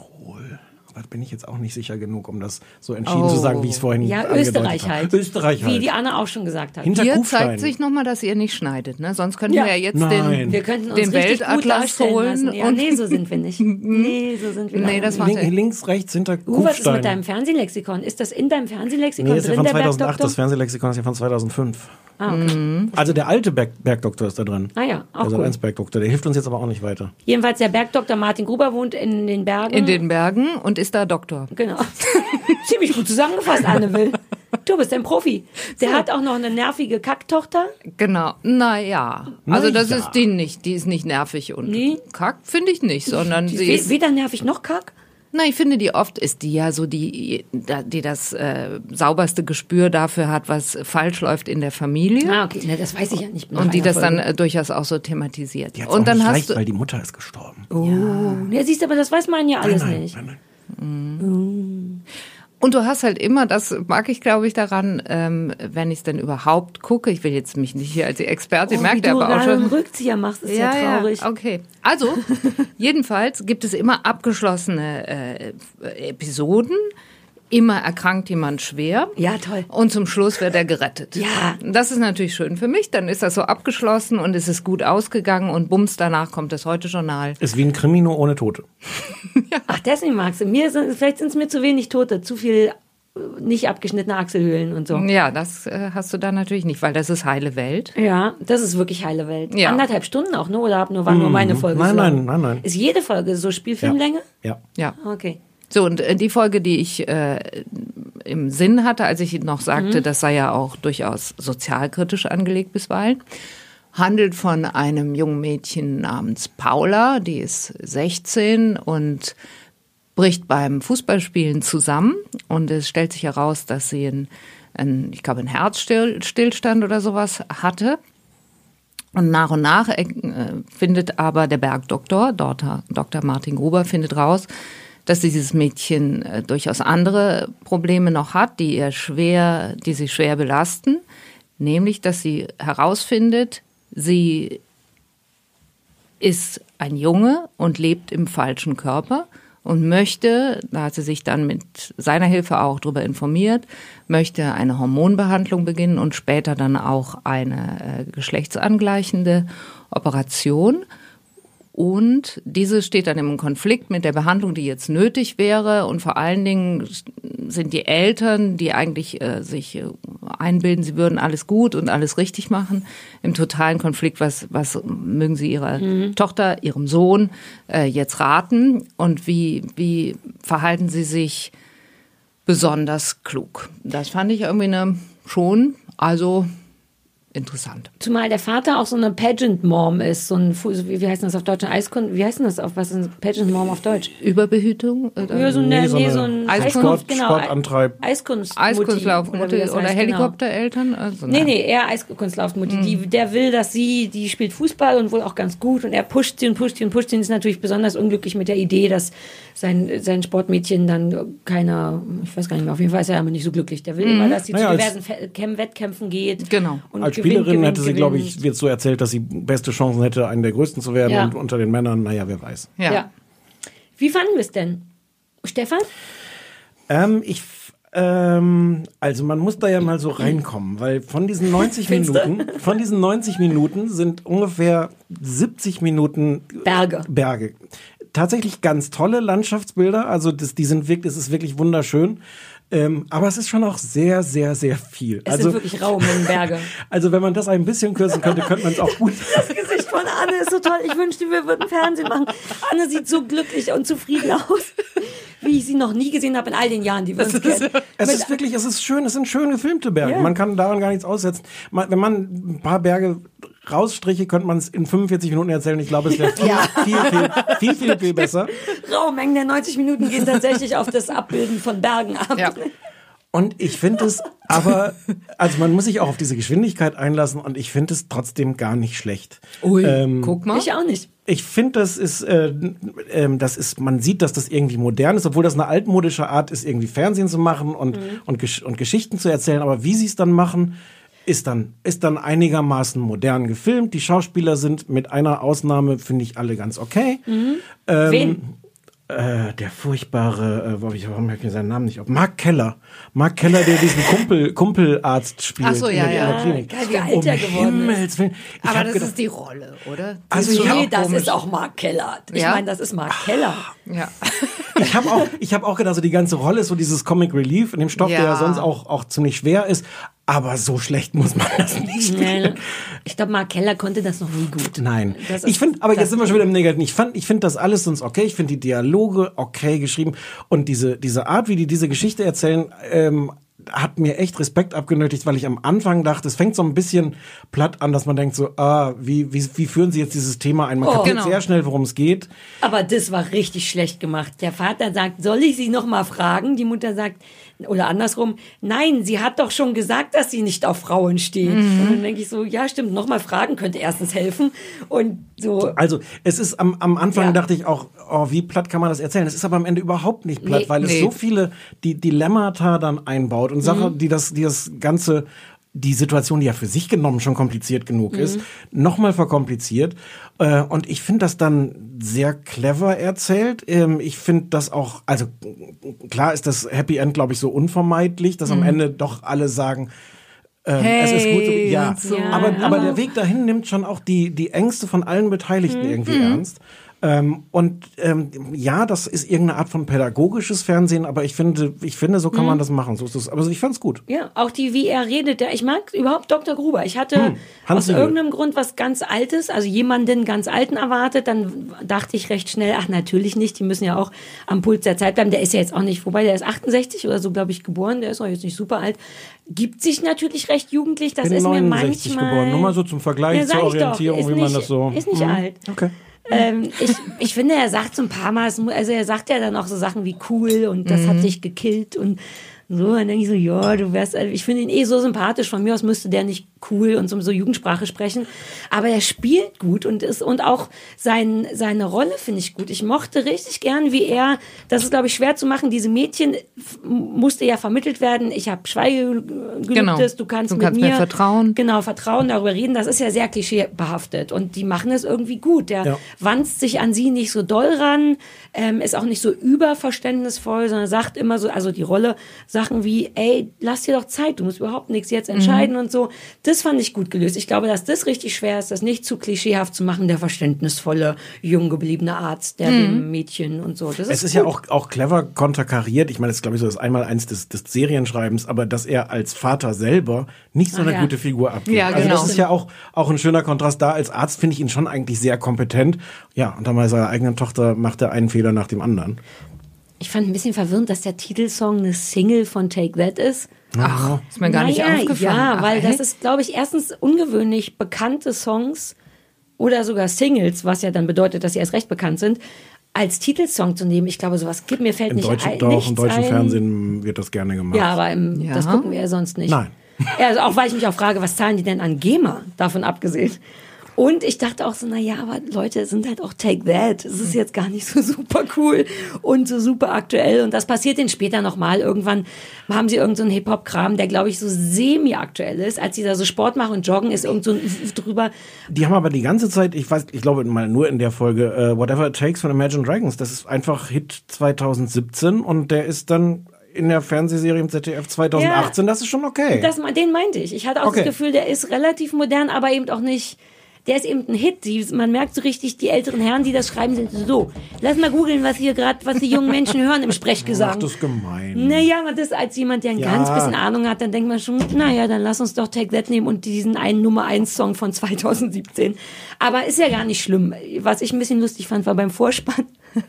Aber da bin ich jetzt auch nicht sicher genug, um das so entschieden Oh. zu sagen, wie ich es vorhin Ja, Österreich habe. halt. Österreich halt. Wie die Anne auch schon gesagt hat. Hinter Hier Kufstein. zeigt sich nochmal, dass ihr nicht schneidet. Ne? Sonst könnten Ja. wir ja jetzt Nein. den, Wir könnten uns den richtig gut Weltatlas holen. lassen. Ja, und nee, so sind wir nicht. Nee, so sind wir Nee, das nicht. macht Link, links, rechts, hinter Uh, was ist Kufstein. mit deinem Fernsehlexikon? Ist das in deinem Fernsehlexikon Nee, das ist ja drin, von der 2008. Bergdoktor? Das Fernsehlexikon ist ja von 2005. Ah, okay. Also der alte Berg, Bergdoktor ist da drin. Ah ja, auch Also Bergdoktor. Der hilft uns jetzt aber auch nicht weiter. Jedenfalls der Bergdoktor Martin Gruber wohnt in den Bergen. in den Bergen und ist da Doktor. Genau. Ziemlich gut zusammengefasst, Anne Will. Du bist ein Profi. Der hat auch noch eine nervige Kacktochter. Genau. Naja. Also Na das ja. ist die nicht. Die ist nicht nervig und Nee. kack, finde ich nicht, sondern Die sie ist weder nervig noch kack. Na, ich finde, die oft ist die ja so die, die das äh, sauberste Gespür dafür hat, was falsch läuft in der Familie. Ah, okay. Ne, das weiß ich ja nicht. nach Und die das dann Folge. äh, durchaus auch so thematisiert. Die Und auch dann nicht hast leicht, du weil die Mutter ist gestorben. Oh. Ja, siehst du, aber das weiß man ja alles nein, nicht. nein, nein. Und du hast halt immer, das mag ich glaube ich daran, ähm, wenn ich es denn überhaupt gucke, ich will jetzt mich nicht hier als die Expertin, Oh, merkt aber auch gerade einen schon. Rückzieher machst, ist ja, traurig. okay. Also, jedenfalls gibt es immer abgeschlossene äh, Episoden. Immer erkrankt jemand schwer. Ja, toll. Und zum Schluss wird er gerettet. Ja. Das ist natürlich schön für mich. Dann ist das so abgeschlossen und es ist gut ausgegangen und bums, danach kommt das Heute-Journal. Ist wie ein Krimi nur ohne Tote. Ach, deswegen magst du. Mir sind, vielleicht sind es mir zu wenig Tote, zu viel äh, nicht abgeschnittene Achselhöhlen und so. Ja, das äh, hast du da natürlich nicht, weil das ist heile Welt. Ja, das ist wirklich heile Welt. Ja. Anderthalb Stunden auch, ne? Oder hab nur, war nur meine Folge Nein, so nein, nein, nein. Ist jede Folge so Spielfilmlänge? Ja. Ja. Okay. So, und äh, die Folge, die ich äh, im Sinn hatte, als ich noch sagte, Mhm. das sei ja auch durchaus sozialkritisch angelegt bisweilen, handelt von einem jungen Mädchen namens Paula, die ist 16 und bricht beim Fußballspielen zusammen und es stellt sich heraus, dass sie ein ein, ich glaube, einen Herzstillstand oder sowas hatte. Und nach und nach äh, findet aber der Bergdoktor, Dr. Dr. Martin Gruber, findet raus, dass dieses Mädchen äh, durchaus andere Probleme noch hat, die ihr schwer, die sie schwer belasten. Nämlich, dass sie herausfindet, sie ist ein Junge und lebt im falschen Körper und möchte, da hat sie sich dann mit seiner Hilfe auch darüber informiert, möchte eine Hormonbehandlung beginnen und später dann auch eine äh, geschlechtsangleichende Operation. Und diese steht dann im Konflikt mit der Behandlung, die jetzt nötig wäre. Und vor allen Dingen sind die Eltern, die eigentlich äh, sich äh, einbilden, sie würden alles gut und alles richtig machen, im totalen Konflikt. Was, was mögen sie ihrer mhm. Tochter, ihrem Sohn äh, jetzt raten? Und wie, wie verhalten sie sich besonders klug? Das fand ich irgendwie eine schon, also interessant. Zumal der Vater auch so eine Pageant-Mom ist, so ein, wie heißt das auf Deutsch? Eiskund, wie heißt das auf, was ist Pageant-Mom auf Deutsch? Überbehütung? Oder? Ja, so, eine, nee, so, nee, so ein Eiskunst, genau, Sportantreib. Eiskunst Eiskunstlaufmutti oder, oder Helikoptereltern? Genau. Also, nee, nee, eher Eiskunstlaufmutti. Mhm. Die, der will, dass sie, die spielt Fußball und wohl auch ganz gut und er pusht sie und pusht sie und pusht sie und ist natürlich besonders unglücklich mit der Idee, dass sein, sein Sportmädchen dann keiner, ich weiß gar nicht mehr, auf jeden Fall ist er aber nicht so glücklich. Der will mhm. immer, dass sie naja, zu diversen Wettkämpfen geht. Genau. Und Spielerin hätte sie, glaube ich, wird so erzählt, dass sie beste Chancen hätte, einen der größten zu werden. Ja. Und unter den Männern, naja, wer weiß. Ja. ja. Wie fanden wir es denn? Stefan? Ähm, ich ähm, also man muss da ja mal so reinkommen, weil von diesen 90 Minuten, von diesen 90 Minuten sind ungefähr 70 Minuten Berge. Berge. Tatsächlich ganz tolle Landschaftsbilder, also das, die sind wirklich, das ist wirklich wunderschön. Ähm, aber es ist schon auch sehr, sehr, sehr viel. Es also, sind wirklich Raummengenberge. Also wenn man das ein bisschen kürzen könnte, könnte man es auch gut. Das Gesicht von Anne ist so toll. Ich wünschte, wir würden Fernsehen machen. Anne sieht so glücklich und zufrieden aus, wie ich sie noch nie gesehen habe in all den Jahren, die wir uns kennen. Es ist wirklich, es ist schön, es sind schön gefilmte Berge. Ja. Man kann daran gar nichts aussetzen. Wenn man ein paar Berge rausstriche, könnte man es in 45 Minuten erzählen. Ich glaube, es wäre viel, ja. viel, viel, viel, viel, viel, besser. Raumengen der 90 Minuten gehen tatsächlich auf das Abbilden von Bergen ab. Ja. Und ich finde es aber, also man muss sich auch auf diese Geschwindigkeit einlassen und ich finde es trotzdem gar nicht schlecht. Ui, ähm, guck mal. Ich auch nicht. Ich finde, das ist, äh, äh, das ist, man sieht, dass das irgendwie modern ist, obwohl das eine altmodische Art ist, irgendwie Fernsehen zu machen und, mhm. und, Gesch und Geschichten zu erzählen. Aber wie sie es dann machen, ist dann, ist dann einigermaßen modern gefilmt. Die Schauspieler sind mit einer Ausnahme, finde ich, alle ganz okay. Mhm. Ähm, Wen? Äh, der furchtbare, äh, warum habe ich mir seinen Namen nicht auf? Mark Keller. Mark Keller, der diesen Kumpel, Kumpelarzt spielt. Ach so, ja, in ja. der Klinik. Geil, wie alt er geworden Himmels Willen. Ich Aber das gedacht, ist die Rolle, oder? Die also nee, das komisch. ist auch Mark Keller. Ich ja? meine, das ist Mark Keller. Ja. Ich habe auch, ich habe auch gedacht, so die ganze Rolle ist so dieses Comic Relief in dem Stoff, ja. der ja sonst auch, auch ziemlich schwer ist. Aber so schlecht muss man das nicht spielen. Ich glaube, Mark Keller konnte das noch nie gut. Nein. ich finde, aber jetzt sind wir schon wieder im Negativen. Ich fand, ich finde das alles sonst okay. Ich finde die Dialoge okay geschrieben und diese diese Art, wie die diese Geschichte erzählen, ähm, hat mir echt Respekt abgenötigt, weil ich am Anfang dachte, es fängt so ein bisschen platt an, dass man denkt so, ah, wie, wie, wie führen sie jetzt dieses Thema ein? Man oh, kapiert genau. sehr schnell, worum es geht. Aber das war richtig schlecht gemacht. Der Vater sagt, soll ich sie noch mal fragen? Die Mutter sagt, oder andersrum, nein, sie hat doch schon gesagt, dass sie nicht auf Frauen steht. Mhm. Und dann denke ich so, ja, stimmt, nochmal fragen könnte erstens helfen. Und so. Also, es ist am, am Anfang ja. dachte ich auch, oh, wie platt kann man das erzählen? Es ist aber am Ende überhaupt nicht platt, nee, weil nee. es so viele die Dilemmata dann einbaut und Sachen, mhm. die das, die das Ganze die Situation, die ja für sich genommen schon kompliziert genug mhm. ist, nochmal verkompliziert. Äh, und ich finde das dann sehr clever erzählt. Ähm, ich finde das auch, also klar ist das Happy End, glaube ich, so unvermeidlich, dass mhm. am Ende doch alle sagen, ähm, hey, es ist gut so, ja. So. Aber, aber der Weg dahin nimmt schon auch die, die Ängste von allen Beteiligten mhm. irgendwie mhm. ernst. Ähm, und ähm, ja, das ist irgendeine Art von pädagogisches Fernsehen, aber ich finde, ich finde, so kann mhm. man das machen. So ist es. Aber ich fand's gut. Ja, auch die, wie er redet. Ich mag überhaupt Dr. Gruber. Ich hatte hm, aus irgendeinem Grund was ganz Altes, also jemanden ganz Alten erwartet. Dann dachte ich recht schnell, ach natürlich nicht. Die müssen ja auch am Puls der Zeit bleiben. Der ist ja jetzt auch nicht vorbei. Der ist 68 oder so, glaube ich, geboren. Der ist auch jetzt nicht super alt. Gibt sich natürlich recht jugendlich. Das Bin ist mir manchmal. geboren. Nur mal so zum Vergleich ja, zur Orientierung, wie man das so. Ist nicht hm. alt. Okay. Ähm, ich, ich finde, er sagt so ein paar Mal, also er sagt ja dann auch so Sachen wie cool und das mhm. hat dich gekillt und So, dann denke ich so, ja, du wärst, also ich finde ihn eh so sympathisch. Von mir aus müsste der nicht cool und so, so Jugendsprache sprechen. Aber er spielt gut und ist, und auch sein, seine Rolle finde ich gut. Ich mochte richtig gern, wie er, das ist glaube ich schwer zu machen, diese Mädchen musste ja vermittelt werden. Ich habe Schweigegelübdes, Genau. du kannst Du mit kannst mir, mir vertrauen. Genau, Vertrauen darüber reden. Das ist ja sehr klischeebehaftet und die machen es irgendwie gut. Der Ja. wanzt sich an sie nicht so doll ran, ähm, ist auch nicht so überverständnisvoll, sondern sagt immer so, also die Rolle, Sachen wie, ey, lass dir doch Zeit, du musst überhaupt nichts jetzt entscheiden und so. Das fand ich gut gelöst. Ich glaube, dass das richtig schwer ist, das nicht zu klischeehaft zu machen, der verständnisvolle, jung gebliebene Arzt, der dem Mädchen und so. Das ist Es ist gut. ja auch, auch clever konterkariert. Ich meine, das ist, glaube ich, so das Einmaleins des, des Serienschreibens, aber dass er als Vater selber nicht so Ah, eine ja. gute Figur abgibt. Ja, Also genau. das ist ja auch, auch ein schöner Kontrast da. Als Arzt finde ich ihn schon eigentlich sehr kompetent. Ja, und dann bei seiner eigenen Tochter macht er einen Fehler nach dem anderen. Ich fand ein bisschen verwirrend, dass der Titelsong eine Single von Take That ist. Ach, ist mir gar nicht Naja, aufgefallen. Ja, Ach, weil das echt? ist, glaube ich, erstens ungewöhnlich bekannte Songs oder sogar Singles, was ja dann bedeutet, dass sie erst recht bekannt sind, als Titelsong zu nehmen. Ich glaube, sowas gibt mir fällt Im nicht deutschen, ein. doch, im deutschen ein. Fernsehen wird das gerne gemacht. Ja, aber im, Ja. das gucken wir ja sonst nicht. Nein. Ja, also auch weil ich mich auch frage, was zahlen die denn an GEMA, davon abgesehen. Und ich dachte auch so, na ja, aber Leute, es sind halt auch Take That. Es ist jetzt gar nicht so super cool und so super aktuell. Und das passiert dann später nochmal. Irgendwann haben sie irgendeinen so einen Hip-Hop-Kram, der, glaube ich, so semi-aktuell ist. Als sie da so Sport machen und joggen, ist irgend so ein drüber. Die haben aber die ganze Zeit, ich weiß, ich glaube mal nur in der Folge äh, Whatever It Takes von Imagine Dragons, das ist einfach Hit 2017 und der ist dann in der Fernsehserie im ZDF 2018, das ist schon okay. Das, den meinte ich. Ich hatte auch Okay. das Gefühl, der ist relativ modern, aber eben auch nicht. Der ist eben ein Hit. Die, man merkt so richtig, die älteren Herren, die das schreiben, sind so. Lass mal googeln, was hier gerade, was die jungen Menschen hören im Ach, Sprechgesang. das ist gemein. Naja, aber das als jemand, der ein Ja. ganz bisschen Ahnung hat, dann denkt man schon, naja, dann lass uns doch Take That nehmen und diesen einen Nummer 1 Song von 2017. Aber ist ja gar nicht schlimm. Was ich ein bisschen lustig fand, war beim Vorspann,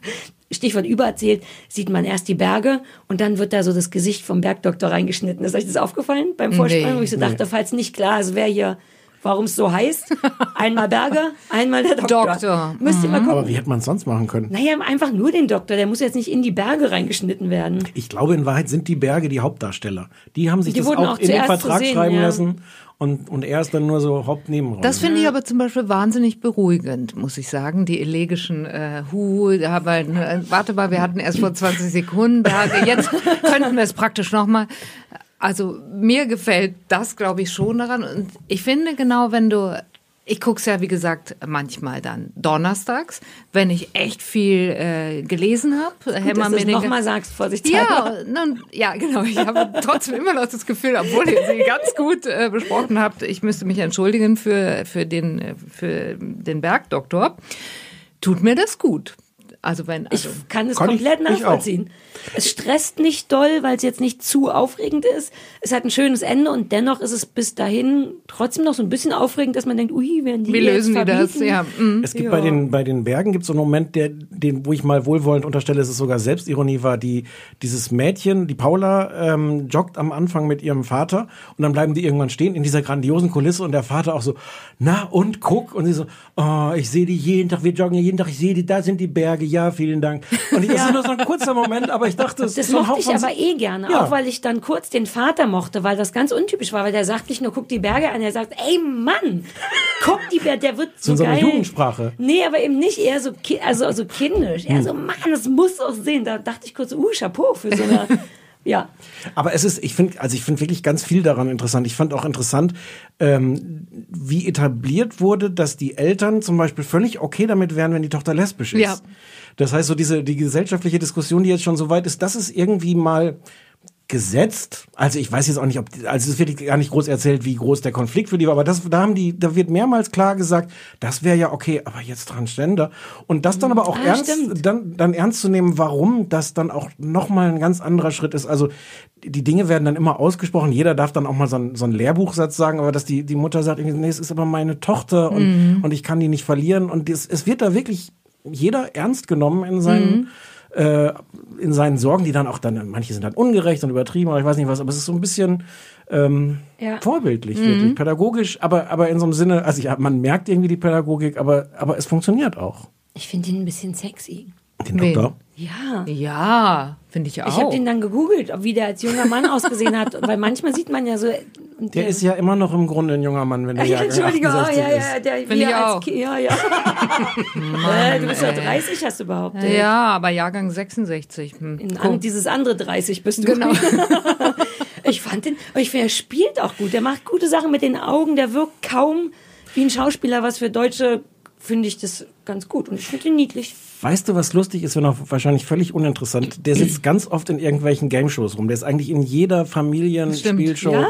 Stichwort übererzählt, sieht man erst die Berge und dann wird da so das Gesicht vom Bergdoktor reingeschnitten. Ist euch das aufgefallen beim Vorspann? Nee. wo ich so dachte, falls nicht klar ist, wer hier, warum es so heißt. Einmal Berge, einmal der Doktor. Doktor. Müsst ihr mal gucken. Aber wie hätte man es sonst machen können? Naja, einfach nur den Doktor. Der muss jetzt nicht in die Berge reingeschnitten werden. Ich glaube, in Wahrheit sind die Berge die Hauptdarsteller. Die haben sich Die das auch, auch in den Vertrag sehen, schreiben ja. lassen und, und er ist dann nur so Hauptnebenrolle. Das finde ich aber zum Beispiel wahnsinnig beruhigend, muss ich sagen. Die elegischen äh, Hu, wir, äh, warte mal, wir hatten erst vor 20 Sekunden Berge, jetzt könnten wir es praktisch nochmal. Also mir gefällt das, glaube ich, schon daran. Und ich finde genau, wenn du, ich guck's ja, wie gesagt, manchmal dann donnerstags, wenn ich echt viel äh, gelesen habe. Dass du es nochmal sagst, vorsichtshalber. Ja, nun, ja, genau. Ich habe trotzdem immer noch das Gefühl, obwohl ihr sie ganz gut äh, besprochen habt, ich müsste mich entschuldigen für, für, den, für den Bergdoktor. Tut mir das gut. Also wenn Ich also, kann es Kann ich- komplett ich nachvollziehen. Es stresst nicht doll, weil es jetzt nicht zu aufregend ist. Es hat ein schönes Ende und dennoch ist es bis dahin trotzdem noch so ein bisschen aufregend, dass man denkt, ui, werden die wie jetzt lösen die das? Ja, mm. Es gibt Ja. bei den bei den Bergen gibt so einen Moment, der den wo ich mal wohlwollend unterstelle, dass es sogar Selbstironie war. Die dieses Mädchen, die Paula, ähm, joggt am Anfang mit ihrem Vater und dann bleiben die irgendwann stehen in dieser grandiosen Kulisse und der Vater auch so, na und guck und sie so, oh, ich sehe die jeden Tag, wir joggen ja jeden Tag, ich sehe die, da sind die Berge, ja, vielen Dank. Und ich, das ist nur so ein kurzer Moment, aber ich dachte, das, Das ist so mochte ich aber eh gerne, Ja. auch weil ich dann kurz den Vater mochte, weil das ganz untypisch war, weil der sagt nicht nur, guck die Berge an, er sagt, ey Mann, guck die Berge, der wird so so geil. Jugendsprache. Nee, aber eben nicht eher so, ki- also, also kindisch. Er so, Mann, das muss auch sehen. Da dachte ich kurz, uh, Chapeau für so eine, ja. Aber es ist, ich finde, also ich finde wirklich ganz viel daran interessant. Ich fand auch interessant, ähm, wie etabliert wurde, dass die Eltern zum Beispiel völlig okay damit wären, wenn die Tochter lesbisch ist. Ja. Das heißt, so diese die gesellschaftliche Diskussion, die jetzt schon so weit ist, das ist irgendwie mal gesetzt. Also ich weiß jetzt auch nicht, ob also es wird gar nicht groß erzählt, wie groß der Konflikt für die war, aber das da haben die da wird mehrmals klar gesagt, das wäre ja okay, aber jetzt Transgender und das dann aber auch Ah, ernst stimmt. dann dann ernst zu nehmen, warum das dann auch noch mal ein ganz anderer Schritt ist. Also die Dinge werden dann immer ausgesprochen, jeder darf dann auch mal so, ein, so einen Lehrbuchsatz sagen, aber dass die die Mutter sagt, nee, es ist aber meine Tochter und und ich kann die nicht verlieren und es, es wird da wirklich jeder ernst genommen in seinen äh, in seinen Sorgen, die dann auch dann, manche sind dann ungerecht und übertrieben oder ich weiß nicht was, aber es ist so ein bisschen ähm, Ja. vorbildlich, wirklich, pädagogisch, aber, aber in so einem Sinne, also ja, man merkt irgendwie die Pädagogik, aber, aber es funktioniert auch. Ich finde ihn ein bisschen sexy. Den Wen? Doktor? Ja. Ja, finde ich auch. Ich habe den dann gegoogelt, wie der als junger Mann ausgesehen hat, weil manchmal sieht man ja so. Der ist ja immer noch im Grunde ein junger Mann, wenn der Ja, Jahrgang Entschuldigung, oh, 68 ja, ist. ja, der Find ich er als auch. Ja, ja. äh, du bist ja 30, hast du behauptet. ja, aber Jahrgang 66. Hm. An, dieses andere 30 bist du. Genau. ich fand den, aber ich finde, er spielt auch gut. Der macht gute Sachen mit den Augen. Der wirkt kaum wie ein Schauspieler, was für Deutsche finde ich das ganz gut. Und ich finde ihn niedlich. Weißt du, was lustig ist, wenn auch wahrscheinlich völlig uninteressant? Der sitzt ganz oft in irgendwelchen Game-Shows rum. Der ist eigentlich in jeder Familienspielshow. Ja?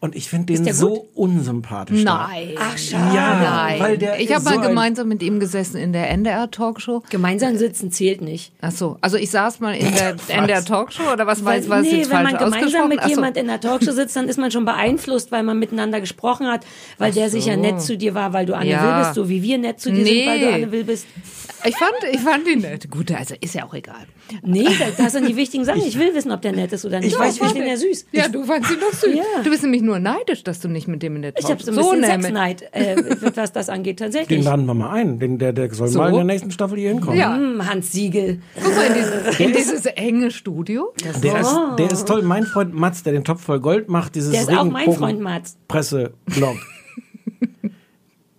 Und ich finde den so unsympathisch. da. Nein. Ach, schade. Ja, Nein. weil der ich ist habe mal so ein- gemeinsam mit ihm gesessen in der NDR Talkshow. Gemeinsam sitzen zählt nicht. Ach so, also ich saß mal in der NDR Talkshow oder was weiß was nee, jetzt wenn falsch man gemeinsam mit Ach so. jemand in der Talkshow sitzt, dann ist man schon beeinflusst, weil man miteinander gesprochen hat, weil der sicher nett zu dir war, weil du Anne Ja. Will bist, so wie wir nett zu dir sind, weil du Nee. Anne Will bist. Ich fand, ich fand ihn nett. Gut, also ist ja auch egal. Nee, das, sind die wichtigen Sachen. Ich will wissen, ob der nett ist oder nicht. Ich weiß, ich finde ihn ja süß. Ja, du fandst ihn doch süß. Ja. Du bist nämlich nur neidisch, dass du nicht mit dem in der Ich Talkshow habe so ein bisschen nämlich. Sexneid, äh, was das angeht, Den tatsächlich. laden wir mal ein. Den, der, der soll So? mal in der nächsten Staffel hier hinkommen. Ja. Hm, Hans Siegel. Guck mal, in dieses, in dieses enge Studio. Das Der, ist, der ist toll. Mein Freund Mats, der den Topf voll Gold macht, dieses Der ist auch mein Freund Mats. Presseblog.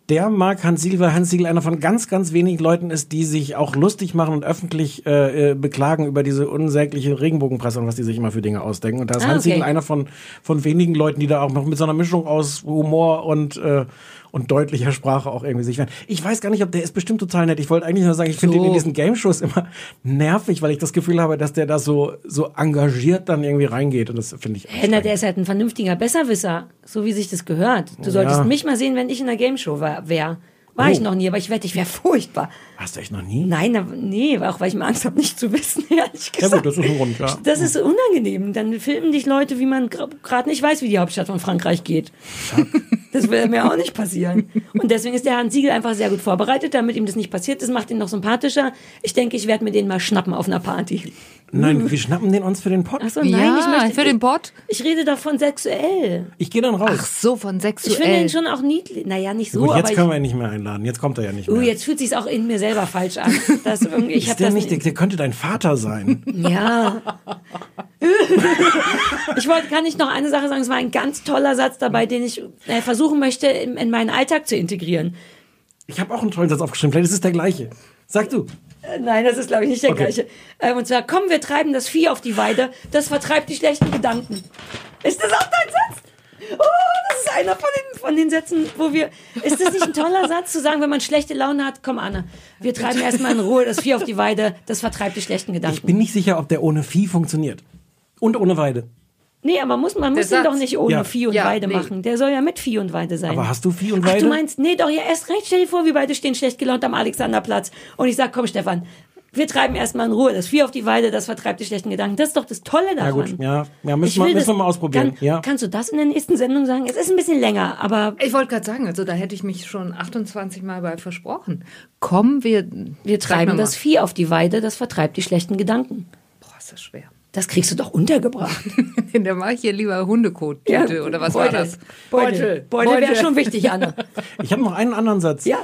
Der mag Hans Siegel, weil Hans Siegel einer von ganz, ganz wenigen Leuten ist, die sich auch lustig machen und öffentlich äh, äh, beklagen über diese unsägliche Regenbogenpresse und was die sich immer für Dinge ausdenken. Und da ist Ah, Hans okay. Siegel einer von, von wenigen Leuten, die da auch noch mit so einer Mischung aus Humor und, äh, und deutlicher Sprache auch irgendwie sich werden. Ich weiß gar nicht, ob der ist bestimmt total nett. Ich wollte eigentlich nur sagen, ich finde So. ihn in diesen Game-Shows immer nervig, weil ich das Gefühl habe, dass der da so, so engagiert dann irgendwie reingeht. Und das finde ich Henner, der ist halt ein vernünftiger Besserwisser, so wie sich das gehört. Du solltest Ja. mich mal sehen, wenn ich in der Gameshow war. War ich Oh. noch nie, aber ich wette, ich wäre furchtbar. Hast du echt noch nie? Nein, aber- nee, auch weil ich mir Angst habe, nicht zu wissen, ehrlich Ja gesagt. gut, das ist ein Grund, ja. Das ist unangenehm. Dann filmen dich Leute, wie man gerade nicht weiß, wie die Hauptstadt von Frankreich geht. Das will mir auch nicht passieren. Und deswegen ist der Hans Siegel einfach sehr gut vorbereitet, damit ihm das nicht passiert. Das macht ihn noch sympathischer. Ich denke, ich werde mir den mal schnappen auf einer Party. Nein, wir schnappen den uns für den Pod. Ach so, nein, Ja, ich möchte für den Bot. Ich rede davon sexuell. Ich gehe dann raus. Ach so, von Ich sexuell. finde ihn schon auch niedlich. Naja, nicht so, Gut, aber jetzt ich, können wir ihn nicht mehr einladen. Jetzt kommt er ja nicht mehr. uh, jetzt fühlt sich auch in mir selber falsch an. Dass irgendwie, ich ist der das nicht, der, der könnte dein Vater sein. Ja. ich wollte, kann ich noch eine Sache sagen? Es war ein ganz toller Satz dabei, den ich äh, versuchen möchte, in, in meinen Alltag zu integrieren. Ich habe auch einen tollen Satz aufgeschrieben. Vielleicht ist es der gleiche. Sag du. Äh, Nein, das ist, glaube ich, nicht der Okay. gleiche. Äh, und zwar, komm, wir treiben das Vieh auf die Weide, das vertreibt die schlechten Gedanken. Ist das auch dein Satz? Oh, das ist einer von den, von den Sätzen, wo wir. Ist das nicht ein toller Satz, zu sagen, wenn man schlechte Laune hat, komm, Anne, wir treiben erstmal in Ruhe das Vieh auf die Weide, das vertreibt die schlechten Gedanken. Ich bin nicht sicher, ob der ohne Vieh funktioniert. Und ohne Weide. Nee, aber muss, man muss den doch nicht ohne Ja. Vieh und Ja, Weide nee. machen. Der soll ja mit Vieh und Weide sein. Aber hast du Vieh und Ach, Weide? du meinst, nee, doch, ja, erst recht. Stell dir vor, wir beide stehen schlecht gelaunt am Alexanderplatz. Und ich sag, komm, Stefan, wir treiben erstmal in Ruhe. Das Vieh auf die Weide, das vertreibt die schlechten Gedanken. Das ist doch das Tolle Ja daran. gut, ja, ja müssen, wir, müssen wir mal ausprobieren. Kann, ja. Kannst du das in der nächsten Sendung sagen? Es ist ein bisschen länger, aber Ich wollte gerade sagen, also da hätte ich mich schon 28 Mal bei versprochen. Komm, wir, wir treiben das Vieh auf die Weide, das vertreibt die schlechten Gedanken. Boah, ist das schwer. Das kriegst du doch untergebracht. Da mache ich hier lieber Hundekot-Tüte oder was war das? Beutel. Beutel wäre schon wichtig, Anne. Ich habe noch einen anderen Satz. Ja.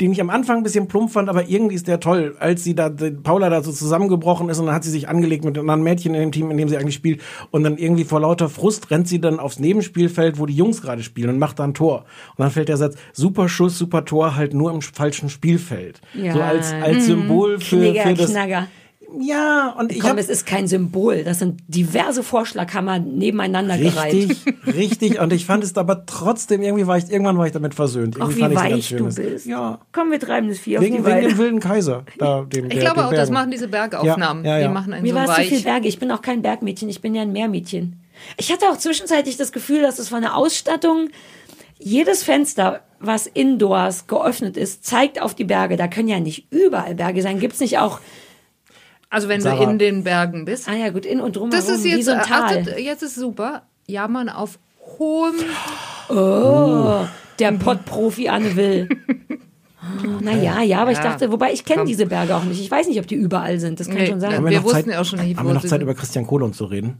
den ich am Anfang ein bisschen plump fand, aber irgendwie ist der toll, als sie da, Paula da so zusammengebrochen ist und dann hat sie sich angelegt mit einem anderen Mädchen in dem Team, in dem sie eigentlich spielt und dann irgendwie vor lauter Frust rennt sie dann aufs Nebenspielfeld, wo die Jungs gerade spielen und macht da ein Tor. Und dann fällt der Satz, super Schuss, super Tor, halt nur im falschen Spielfeld. Ja. So als, als Mhm. Symbol für, Knigger, für das. Knagger. Ja, und ich Komm, hab- es ist kein Symbol. Das sind diverse Vorschlaghammer nebeneinander gereiht. Richtig, richtig. Und ich fand es aber trotzdem, irgendwie war ich, irgendwann war ich damit versöhnt. Irgendwie wie ein ganz weich du bist. Ja. Komm, wir treiben das Vieh auf Wegen, die wegen dem wilden Kaiser. Da, dem, Ich der, glaube auch, das Bergen. machen diese Bergaufnahmen. Ja, ja, ja. Die machen einen Mir so war es zu viel Berge. Ich bin auch kein Bergmädchen. Ich bin ja ein Meermädchen. Ich hatte auch zwischenzeitlich das Gefühl, dass es von der Ausstattung jedes Fenster, was indoors geöffnet ist, zeigt auf die Berge. Da können ja nicht überall Berge sein. Gibt's nicht auch? Also wenn Sarah. du in den Bergen bist. Ah ja, gut, in und drumherum. Das ist wie jetzt, so ein Tal. achtet, jetzt ist super. Jammern auf hohem. Oh, der Pottprofi Anne Will. Oh, naja, ja, aber ich Ja. dachte, wobei ich kenne diese Berge auch nicht. Ich weiß nicht, ob die überall sind. Das kann Nee, schon sein. Haben Wir noch wussten Zeit, ja auch schon nicht, Haben wir noch Zeit, über Christian Kohlund zu reden?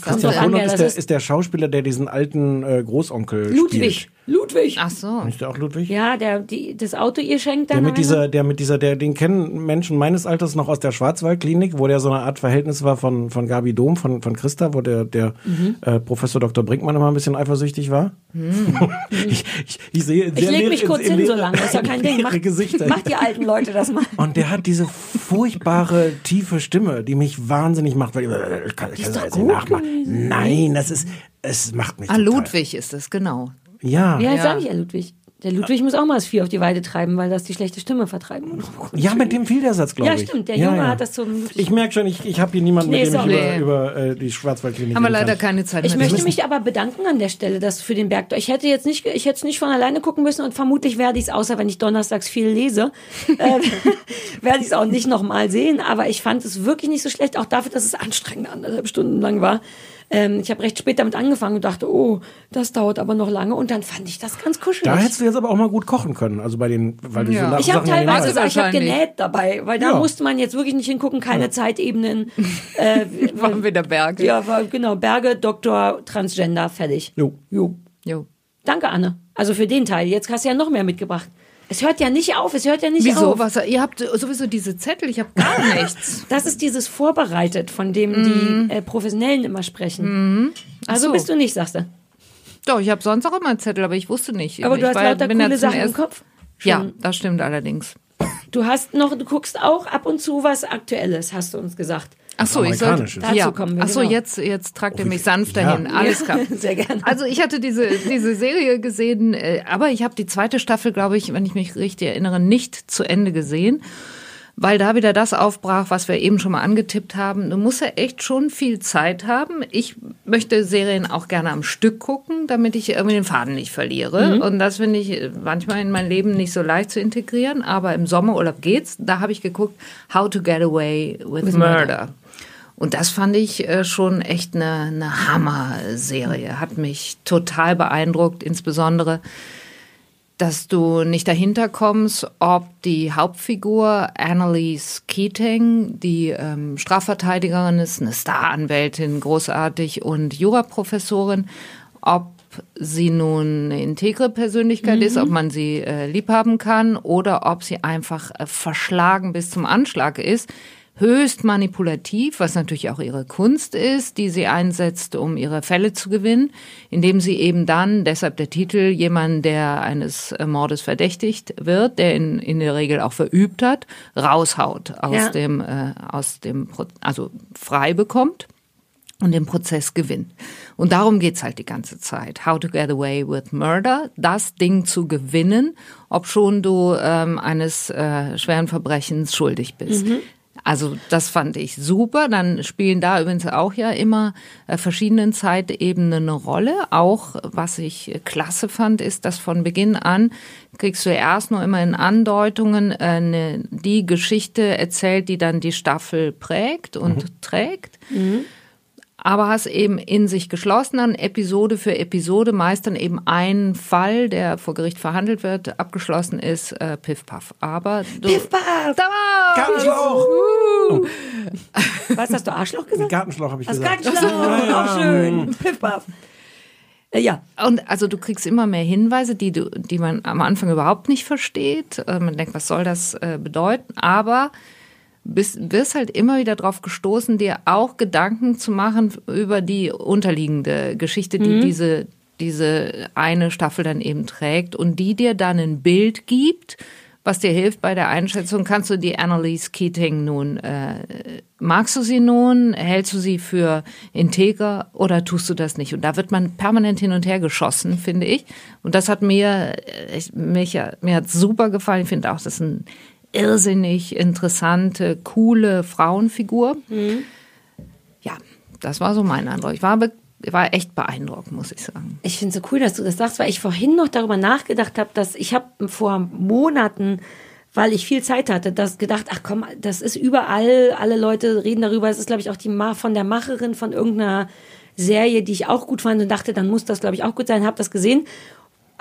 Christian Kohlund ist. ist der Schauspieler, der diesen alten äh, Großonkel Ludwig. spielt. Ludwig. Ach so. Ist der auch Ludwig? Ja, der die, das Auto ihr schenkt Der dann. mit am dieser, der mit dieser, der, den kennen Menschen meines Alters noch aus der Schwarzwaldklinik, wo der so eine Art Verhältnis war von, von Gabi Dom, von, von Christa, wo der, der Mhm. äh, Professor Dr. Brinkmann immer ein bisschen eifersüchtig war. ich, ich, ich sehe Ich leg mich kurz hin, leere- so lange, ist ja kein Ding. Macht, Gesichter. macht die alten Leute das mal. Und der hat diese furchtbare, tiefe Stimme, die mich wahnsinnig macht, weil äh, ich kann, ich kann das nicht nachmachen. Nein, das ist, es macht mich Ah, total- Ludwig ist es, genau. Ja. Ja, Ja. ja. sag ich ja, Ludwig. Der Ludwig muss auch mal das Vieh auf die Weide treiben, weil das die schlechte Stimme vertreiben muss. Ja, mit dem fiel der Satz, glaube Ja, ich. stimmt. Der Junge hat das zum. Ich merke schon, ich, ich habe hier niemanden, Nee, mit dem ich auch über, über äh, die Schwarzwaldklinik Haben wir leider kann. keine Zeit Ich mehr. möchte mich aber bedanken an der Stelle, dass für den Berg. Ich hätte jetzt nicht, ich hätte es nicht von alleine gucken müssen und vermutlich werde ich es, außer wenn ich donnerstags viel lese, äh, werde ich es auch nicht nochmal sehen. Aber ich fand es wirklich nicht so schlecht, auch dafür, dass es anstrengend anderthalb Stunden lang war. Ähm, ich habe recht spät damit angefangen und dachte, oh, das dauert aber noch lange. Und dann fand ich das ganz kuschelig. Da hättest du jetzt aber auch mal gut kochen können, also bei den, weil du Ja. so ich habe ja teilweise sogar, ich habe genäht dabei, weil da Ja. musste man jetzt wirklich nicht hingucken, keine Zeitebenen. Äh, Waren wieder Berge. ja, war, genau, Berge, Doktor, Transgender, fertig. Jo. Jo. Jo. Danke, Anne. Also für den Teil. Jetzt hast du ja noch mehr mitgebracht. Es hört ja nicht auf, es hört ja nicht Wieso? auf. Was, ihr habt sowieso diese Zettel, ich habe gar nichts. Das ist dieses vorbereitet, von dem die äh, Professionellen immer sprechen. Also so. bist du nicht, sagst du. Doch, ich habe sonst auch immer Zettel, aber ich wusste nicht. Aber ich du hast war- lauter ja coole Sachen im Kopf. Ja, Schon. das stimmt allerdings. Du hast noch, du guckst auch ab und zu was Aktuelles, hast du uns gesagt. Ach so, ich sollte. Dazu ja. kommen wir, Ach so, genau. jetzt, jetzt tragt ihr wie- mich sanft ja. dahin. Alles klar. Sehr gerne. Also ich hatte diese, diese Serie gesehen, äh, aber ich habe die zweite Staffel, glaube ich, wenn ich mich richtig erinnere, nicht zu Ende gesehen. Weil da wieder das aufbrach, was wir eben schon mal angetippt haben. Du musst ja echt schon viel Zeit haben. Ich möchte Serien auch gerne am Stück gucken, damit ich irgendwie den Faden nicht verliere. Und das finde ich äh, manchmal in mein Leben nicht so leicht zu integrieren. Aber im Sommerurlaub geht's. Da habe ich geguckt, How to Get Away with, Murder. Und das fand ich äh, schon echt eine, eine Hammer-Serie. Hat mich total beeindruckt, insbesondere, dass du nicht dahinter kommst, ob die Hauptfigur Annalise Keating, die ähm, Strafverteidigerin ist, eine Staranwältin, großartig und Juraprofessorin, ob sie nun eine integre Persönlichkeit ist, ob man sie äh, liebhaben kann oder ob sie einfach äh, verschlagen bis zum Anschlag ist höchst manipulativ, was natürlich auch ihre Kunst ist, die sie einsetzt, um ihre Fälle zu gewinnen, indem sie eben dann, deshalb der Titel, jemanden, der eines Mordes verdächtigt wird, der in, in der Regel auch verübt hat, raushaut aus Ja. dem, äh, aus dem, also frei bekommt und den Prozess gewinnt. Und darum geht's halt die ganze Zeit. How to get away with murder, das Ding zu gewinnen, ob schon du ähm, eines äh, schweren Verbrechens schuldig bist. Also das fand ich super. Dann spielen da übrigens auch ja immer äh, verschiedenen Zeitebenen eine Rolle. Auch was ich klasse fand, ist, dass von Beginn an kriegst du erst nur immer in Andeutungen äh, ne, die Geschichte erzählt, die dann die Staffel prägt und trägt aber hast eben in sich geschlossen dann Episode für Episode meist dann eben einen Fall, der vor Gericht verhandelt wird, abgeschlossen ist, äh, piff paff. Aber du, Piff, paff. Da war Gartenschlauch! Was hast du, Arschloch gesagt? Gartenschlauch habe ich Das gesagt. Gartenschlauch, auch schön. Piff, paff. Äh, Ja, Und also du kriegst immer mehr Hinweise, die du, die man am Anfang überhaupt nicht versteht. Äh, Man denkt, was soll das äh, bedeuten? Aber bist, wirst halt immer wieder darauf gestoßen, dir auch Gedanken zu machen über die unterliegende Geschichte, die diese, diese eine Staffel dann eben trägt und die dir dann ein Bild gibt, was dir hilft bei der Einschätzung. Kannst du die Annalise Keating nun, äh, magst du sie nun, hältst du sie für integer oder tust du das nicht? Und da wird man permanent hin und her geschossen, finde ich. Und das hat mir, äh, ich, mich, mir hat super gefallen. Ich finde auch, das ist ein irrsinnig interessante, coole Frauenfigur. Ja, das war so mein Eindruck. Ich war, war echt beeindruckt, muss ich sagen. ich finde es so cool, dass du das sagst, weil ich vorhin noch darüber nachgedacht habe, dass ich habe vor Monaten, weil ich viel Zeit hatte, das gedacht, ach komm, das ist überall, alle Leute reden darüber. Es ist, glaube ich, auch die Ma von der Macherin von irgendeiner Serie, die ich auch gut fand und dachte, dann muss das, glaube ich, auch gut sein, habe das gesehen.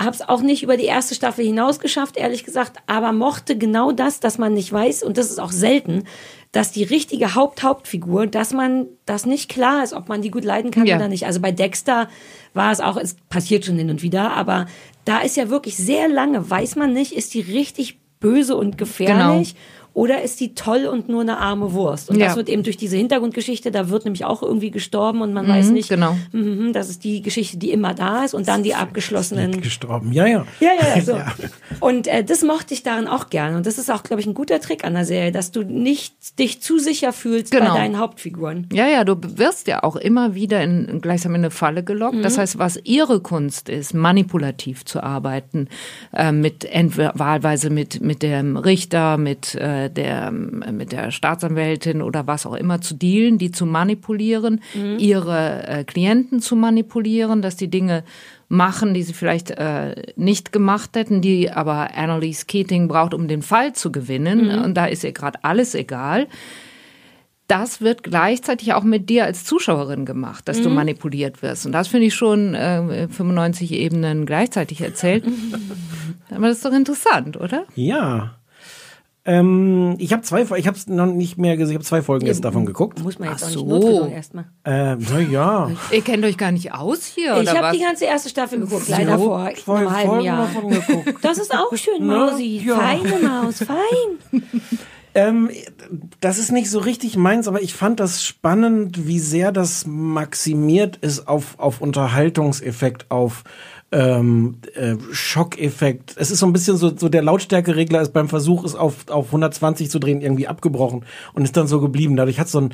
Habe es auch nicht über die erste Staffel hinaus geschafft, ehrlich gesagt, aber mochte genau das, dass man nicht weiß, und das ist auch selten, dass die richtige Haupt-Hauptfigur, dass man das nicht klar ist, ob man die gut leiden kann Ja. oder nicht. Also bei Dexter war es auch, es passiert schon hin und wieder, aber da ist ja wirklich sehr lange, weiß man nicht, ist die richtig böse und gefährlich. Oder ist die toll und nur eine arme Wurst? Und Ja. das wird eben durch diese Hintergrundgeschichte, da wird nämlich auch irgendwie gestorben und man Mhm, weiß nicht, genau. mhm, das ist die Geschichte, die immer da ist und dann die abgeschlossenen Gestorben, ja, ja. ja, ja, ja, so. Und äh, das mochte ich darin auch gerne. Und das ist auch, glaube ich, ein guter Trick an der Serie, dass du nicht dich zu sicher fühlst Genau. bei deinen Hauptfiguren. Ja, ja, du wirst ja auch immer wieder in, gleichsam in eine Falle gelockt. Das Mhm. heißt, was ihre Kunst ist, manipulativ zu arbeiten, äh, mit entweder wahlweise mit mit dem Richter, mit äh, der mit der Staatsanwältin oder was auch immer zu dealen, die zu manipulieren, Mhm. ihre äh, Klienten zu manipulieren, dass die Dinge machen, die sie vielleicht äh, nicht gemacht hätten, die aber Annalise Keating braucht, um den Fall zu gewinnen. Mhm. Und da ist ihr gerade alles egal das wird gleichzeitig auch mit dir als Zuschauerin gemacht, dass du Mhm. manipuliert wirst. Und das finde ich schon äh, 95 Ebenen gleichzeitig erzählt. Aber das ist doch interessant, oder? Ja. Ähm, ich habe zwei, ich habe es noch nicht mehr gesehen. Ich habe zwei Folgen jetzt davon geguckt. Muss man jetzt Ach auch so. nicht Notfall erstmal. Ähm, na ja. Ihr kennt euch gar nicht aus hier, Ich habe die ganze erste Staffel geguckt, So, leider vor zwei einem halben Folgen Jahr. davon geguckt. Das ist auch schön? Mausi. Ja. Feine Maus, fein. Ähm, das ist nicht so richtig meins, aber ich fand das spannend, wie sehr das maximiert ist auf, auf Unterhaltungseffekt, auf ähm, äh, Schockeffekt. Es ist so ein bisschen so, so der Lautstärkeregler ist beim Versuch, es auf, auf 120 zu drehen, irgendwie abgebrochen und ist dann so geblieben. Dadurch hat so ein,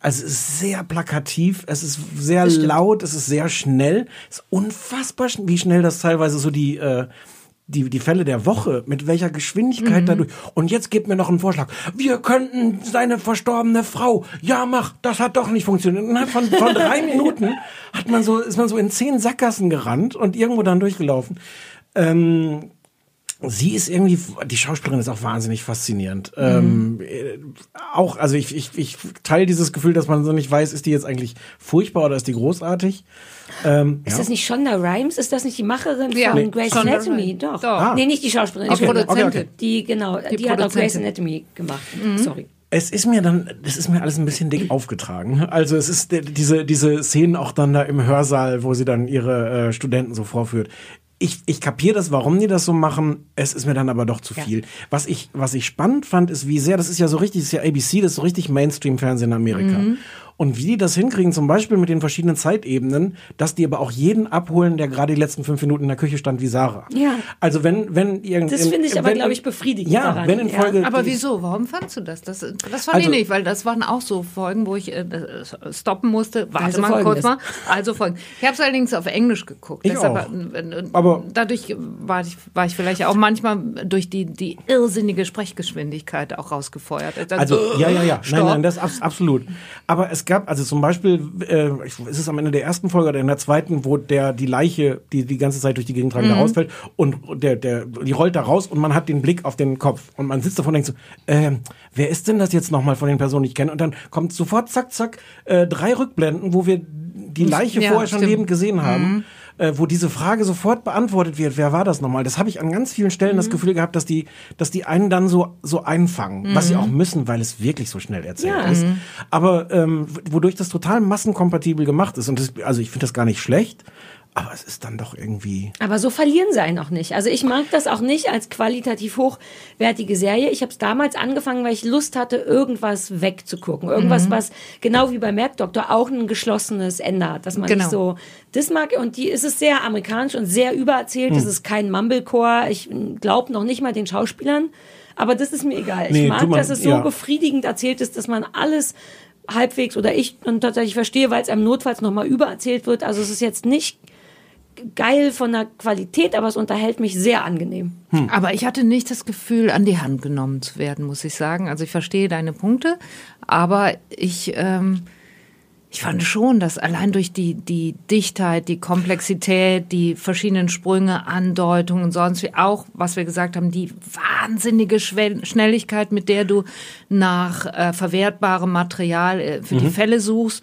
also es ist sehr plakativ, es ist sehr laut, es ist sehr schnell. Es ist unfassbar, wie schnell das teilweise so die, äh, die, die Fälle der Woche, mit welcher Geschwindigkeit Mhm. dadurch. Und jetzt gebt mir noch einen Vorschlag. Wir könnten seine verstorbene Frau. Ja, mach, das hat doch nicht funktioniert. Und innerhalb von, von drei Minuten hat man so, ist man so in zehn Sackgassen gerannt und irgendwo dann durchgelaufen. Ähm, Sie ist irgendwie, die Schauspielerin ist auch wahnsinnig faszinierend. Ähm, äh, auch, also ich, ich, ich teile dieses Gefühl, dass man so nicht weiß, ist die jetzt eigentlich furchtbar oder ist die großartig? Ähm, Ist ja. das nicht Shonda Rhimes? Ist das nicht die Macherin Ja. von Nee. Grey's Shonda Anatomy? Rhimes. Doch. Doch. Ah. Nee, nicht die Schauspielerin. Okay, die okay, Produzentin. okay. Die, genau, die, Die hat auch Grey's Produzentin. Anatomy gemacht. Mhm. Sorry. Es ist mir dann, das ist mir alles ein bisschen dick aufgetragen. Also es ist diese, diese Szenen auch dann da im Hörsaal, wo sie dann ihre äh, Studenten so vorführt. Ich, ich kapiere das, warum die das so machen. Es ist mir dann aber doch zu viel. Was ich, was ich spannend fand, ist, wie sehr, das ist ja so richtig, das ist ja ABC, das ist so richtig Mainstream-Fernsehen in Amerika. Mhm. Und wie die das hinkriegen, zum Beispiel mit den verschiedenen Zeitebenen, dass die aber auch jeden abholen, der gerade die letzten fünf Minuten in der Küche stand, wie Sarah. Ja. Also wenn, wenn irgend, Das finde ich aber, glaube ich, befriedigend Ja, daran. wenn in Ja. Folge. Aber wieso? Warum fandst du das? Das, das fand Also- ich nicht, weil das waren auch so Folgen, wo ich äh, das stoppen musste. Warte Also mal kurz Folgendes. mal. Also Folgen. Ich habe es allerdings auf Englisch geguckt. Ich Deshalb, auch. äh, äh, Aber- dadurch war ich, war ich vielleicht auch manchmal durch die, die irrsinnige Sprechgeschwindigkeit auch rausgefeuert. Dann Also, so, ja, ja, ja. stopp. Nein, nein, das abs absolut. Aber es gab, also zum Beispiel, äh, ist es am Ende der ersten Folge oder in der zweiten, wo der die Leiche, die die ganze Zeit durch die Gegend tragen, da Mhm. rausfällt und der, der, die rollt da raus und man hat den Blick auf den Kopf und man sitzt davon und denkt so, ähm, wer ist denn das jetzt nochmal von den Personen, die ich kenne? Und dann kommt sofort, zack, zack, äh, drei Rückblenden, wo wir die Leiche Ja, vorher schon stimmt. lebend gesehen haben. Mhm. Äh, wo diese Frage sofort beantwortet wird, wer war das nochmal? Das habe ich an ganz vielen Stellen das Gefühl gehabt, dass die, dass die einen dann so, so einfangen, was sie Mhm. auch müssen, weil es wirklich so schnell erzählt Ja. ist. Mhm. Aber ähm, wodurch das total massenkompatibel gemacht ist. Und das, also ich finde das gar nicht schlecht, aber es ist dann doch irgendwie. Aber so verlieren sie einen auch nicht. Also ich mag das auch nicht als qualitativ hochwertige Serie. Ich habe es damals angefangen, weil ich Lust hatte, irgendwas wegzugucken. Irgendwas, Mhm. was genau wie bei Merkdoktor auch ein geschlossenes Ende hat. Dass man Genau. nicht so, das mag, und die ist es sehr amerikanisch und sehr übererzählt. Es ist kein Mumblecore. Ich glaube noch nicht mal den Schauspielern. Aber das ist mir egal. Nee, ich mag, mal- dass es so ja. befriedigend erzählt ist, dass man alles halbwegs oder ich dann tatsächlich verstehe, weil es einem notfalls nochmal übererzählt wird. Also es ist jetzt nicht geil von der Qualität, aber es unterhält mich sehr angenehm. Aber ich hatte nicht das Gefühl, an die Hand genommen zu werden, muss ich sagen. Also ich verstehe deine Punkte, aber ich, ähm, ich fand schon, dass allein durch die, die Dichtheit, die Komplexität, die verschiedenen Sprünge, Andeutungen und sonst wie auch, was wir gesagt haben, die wahnsinnige Schwell- Schnelligkeit, mit der du nach äh, verwertbarem Material äh, für die Mhm. Fälle suchst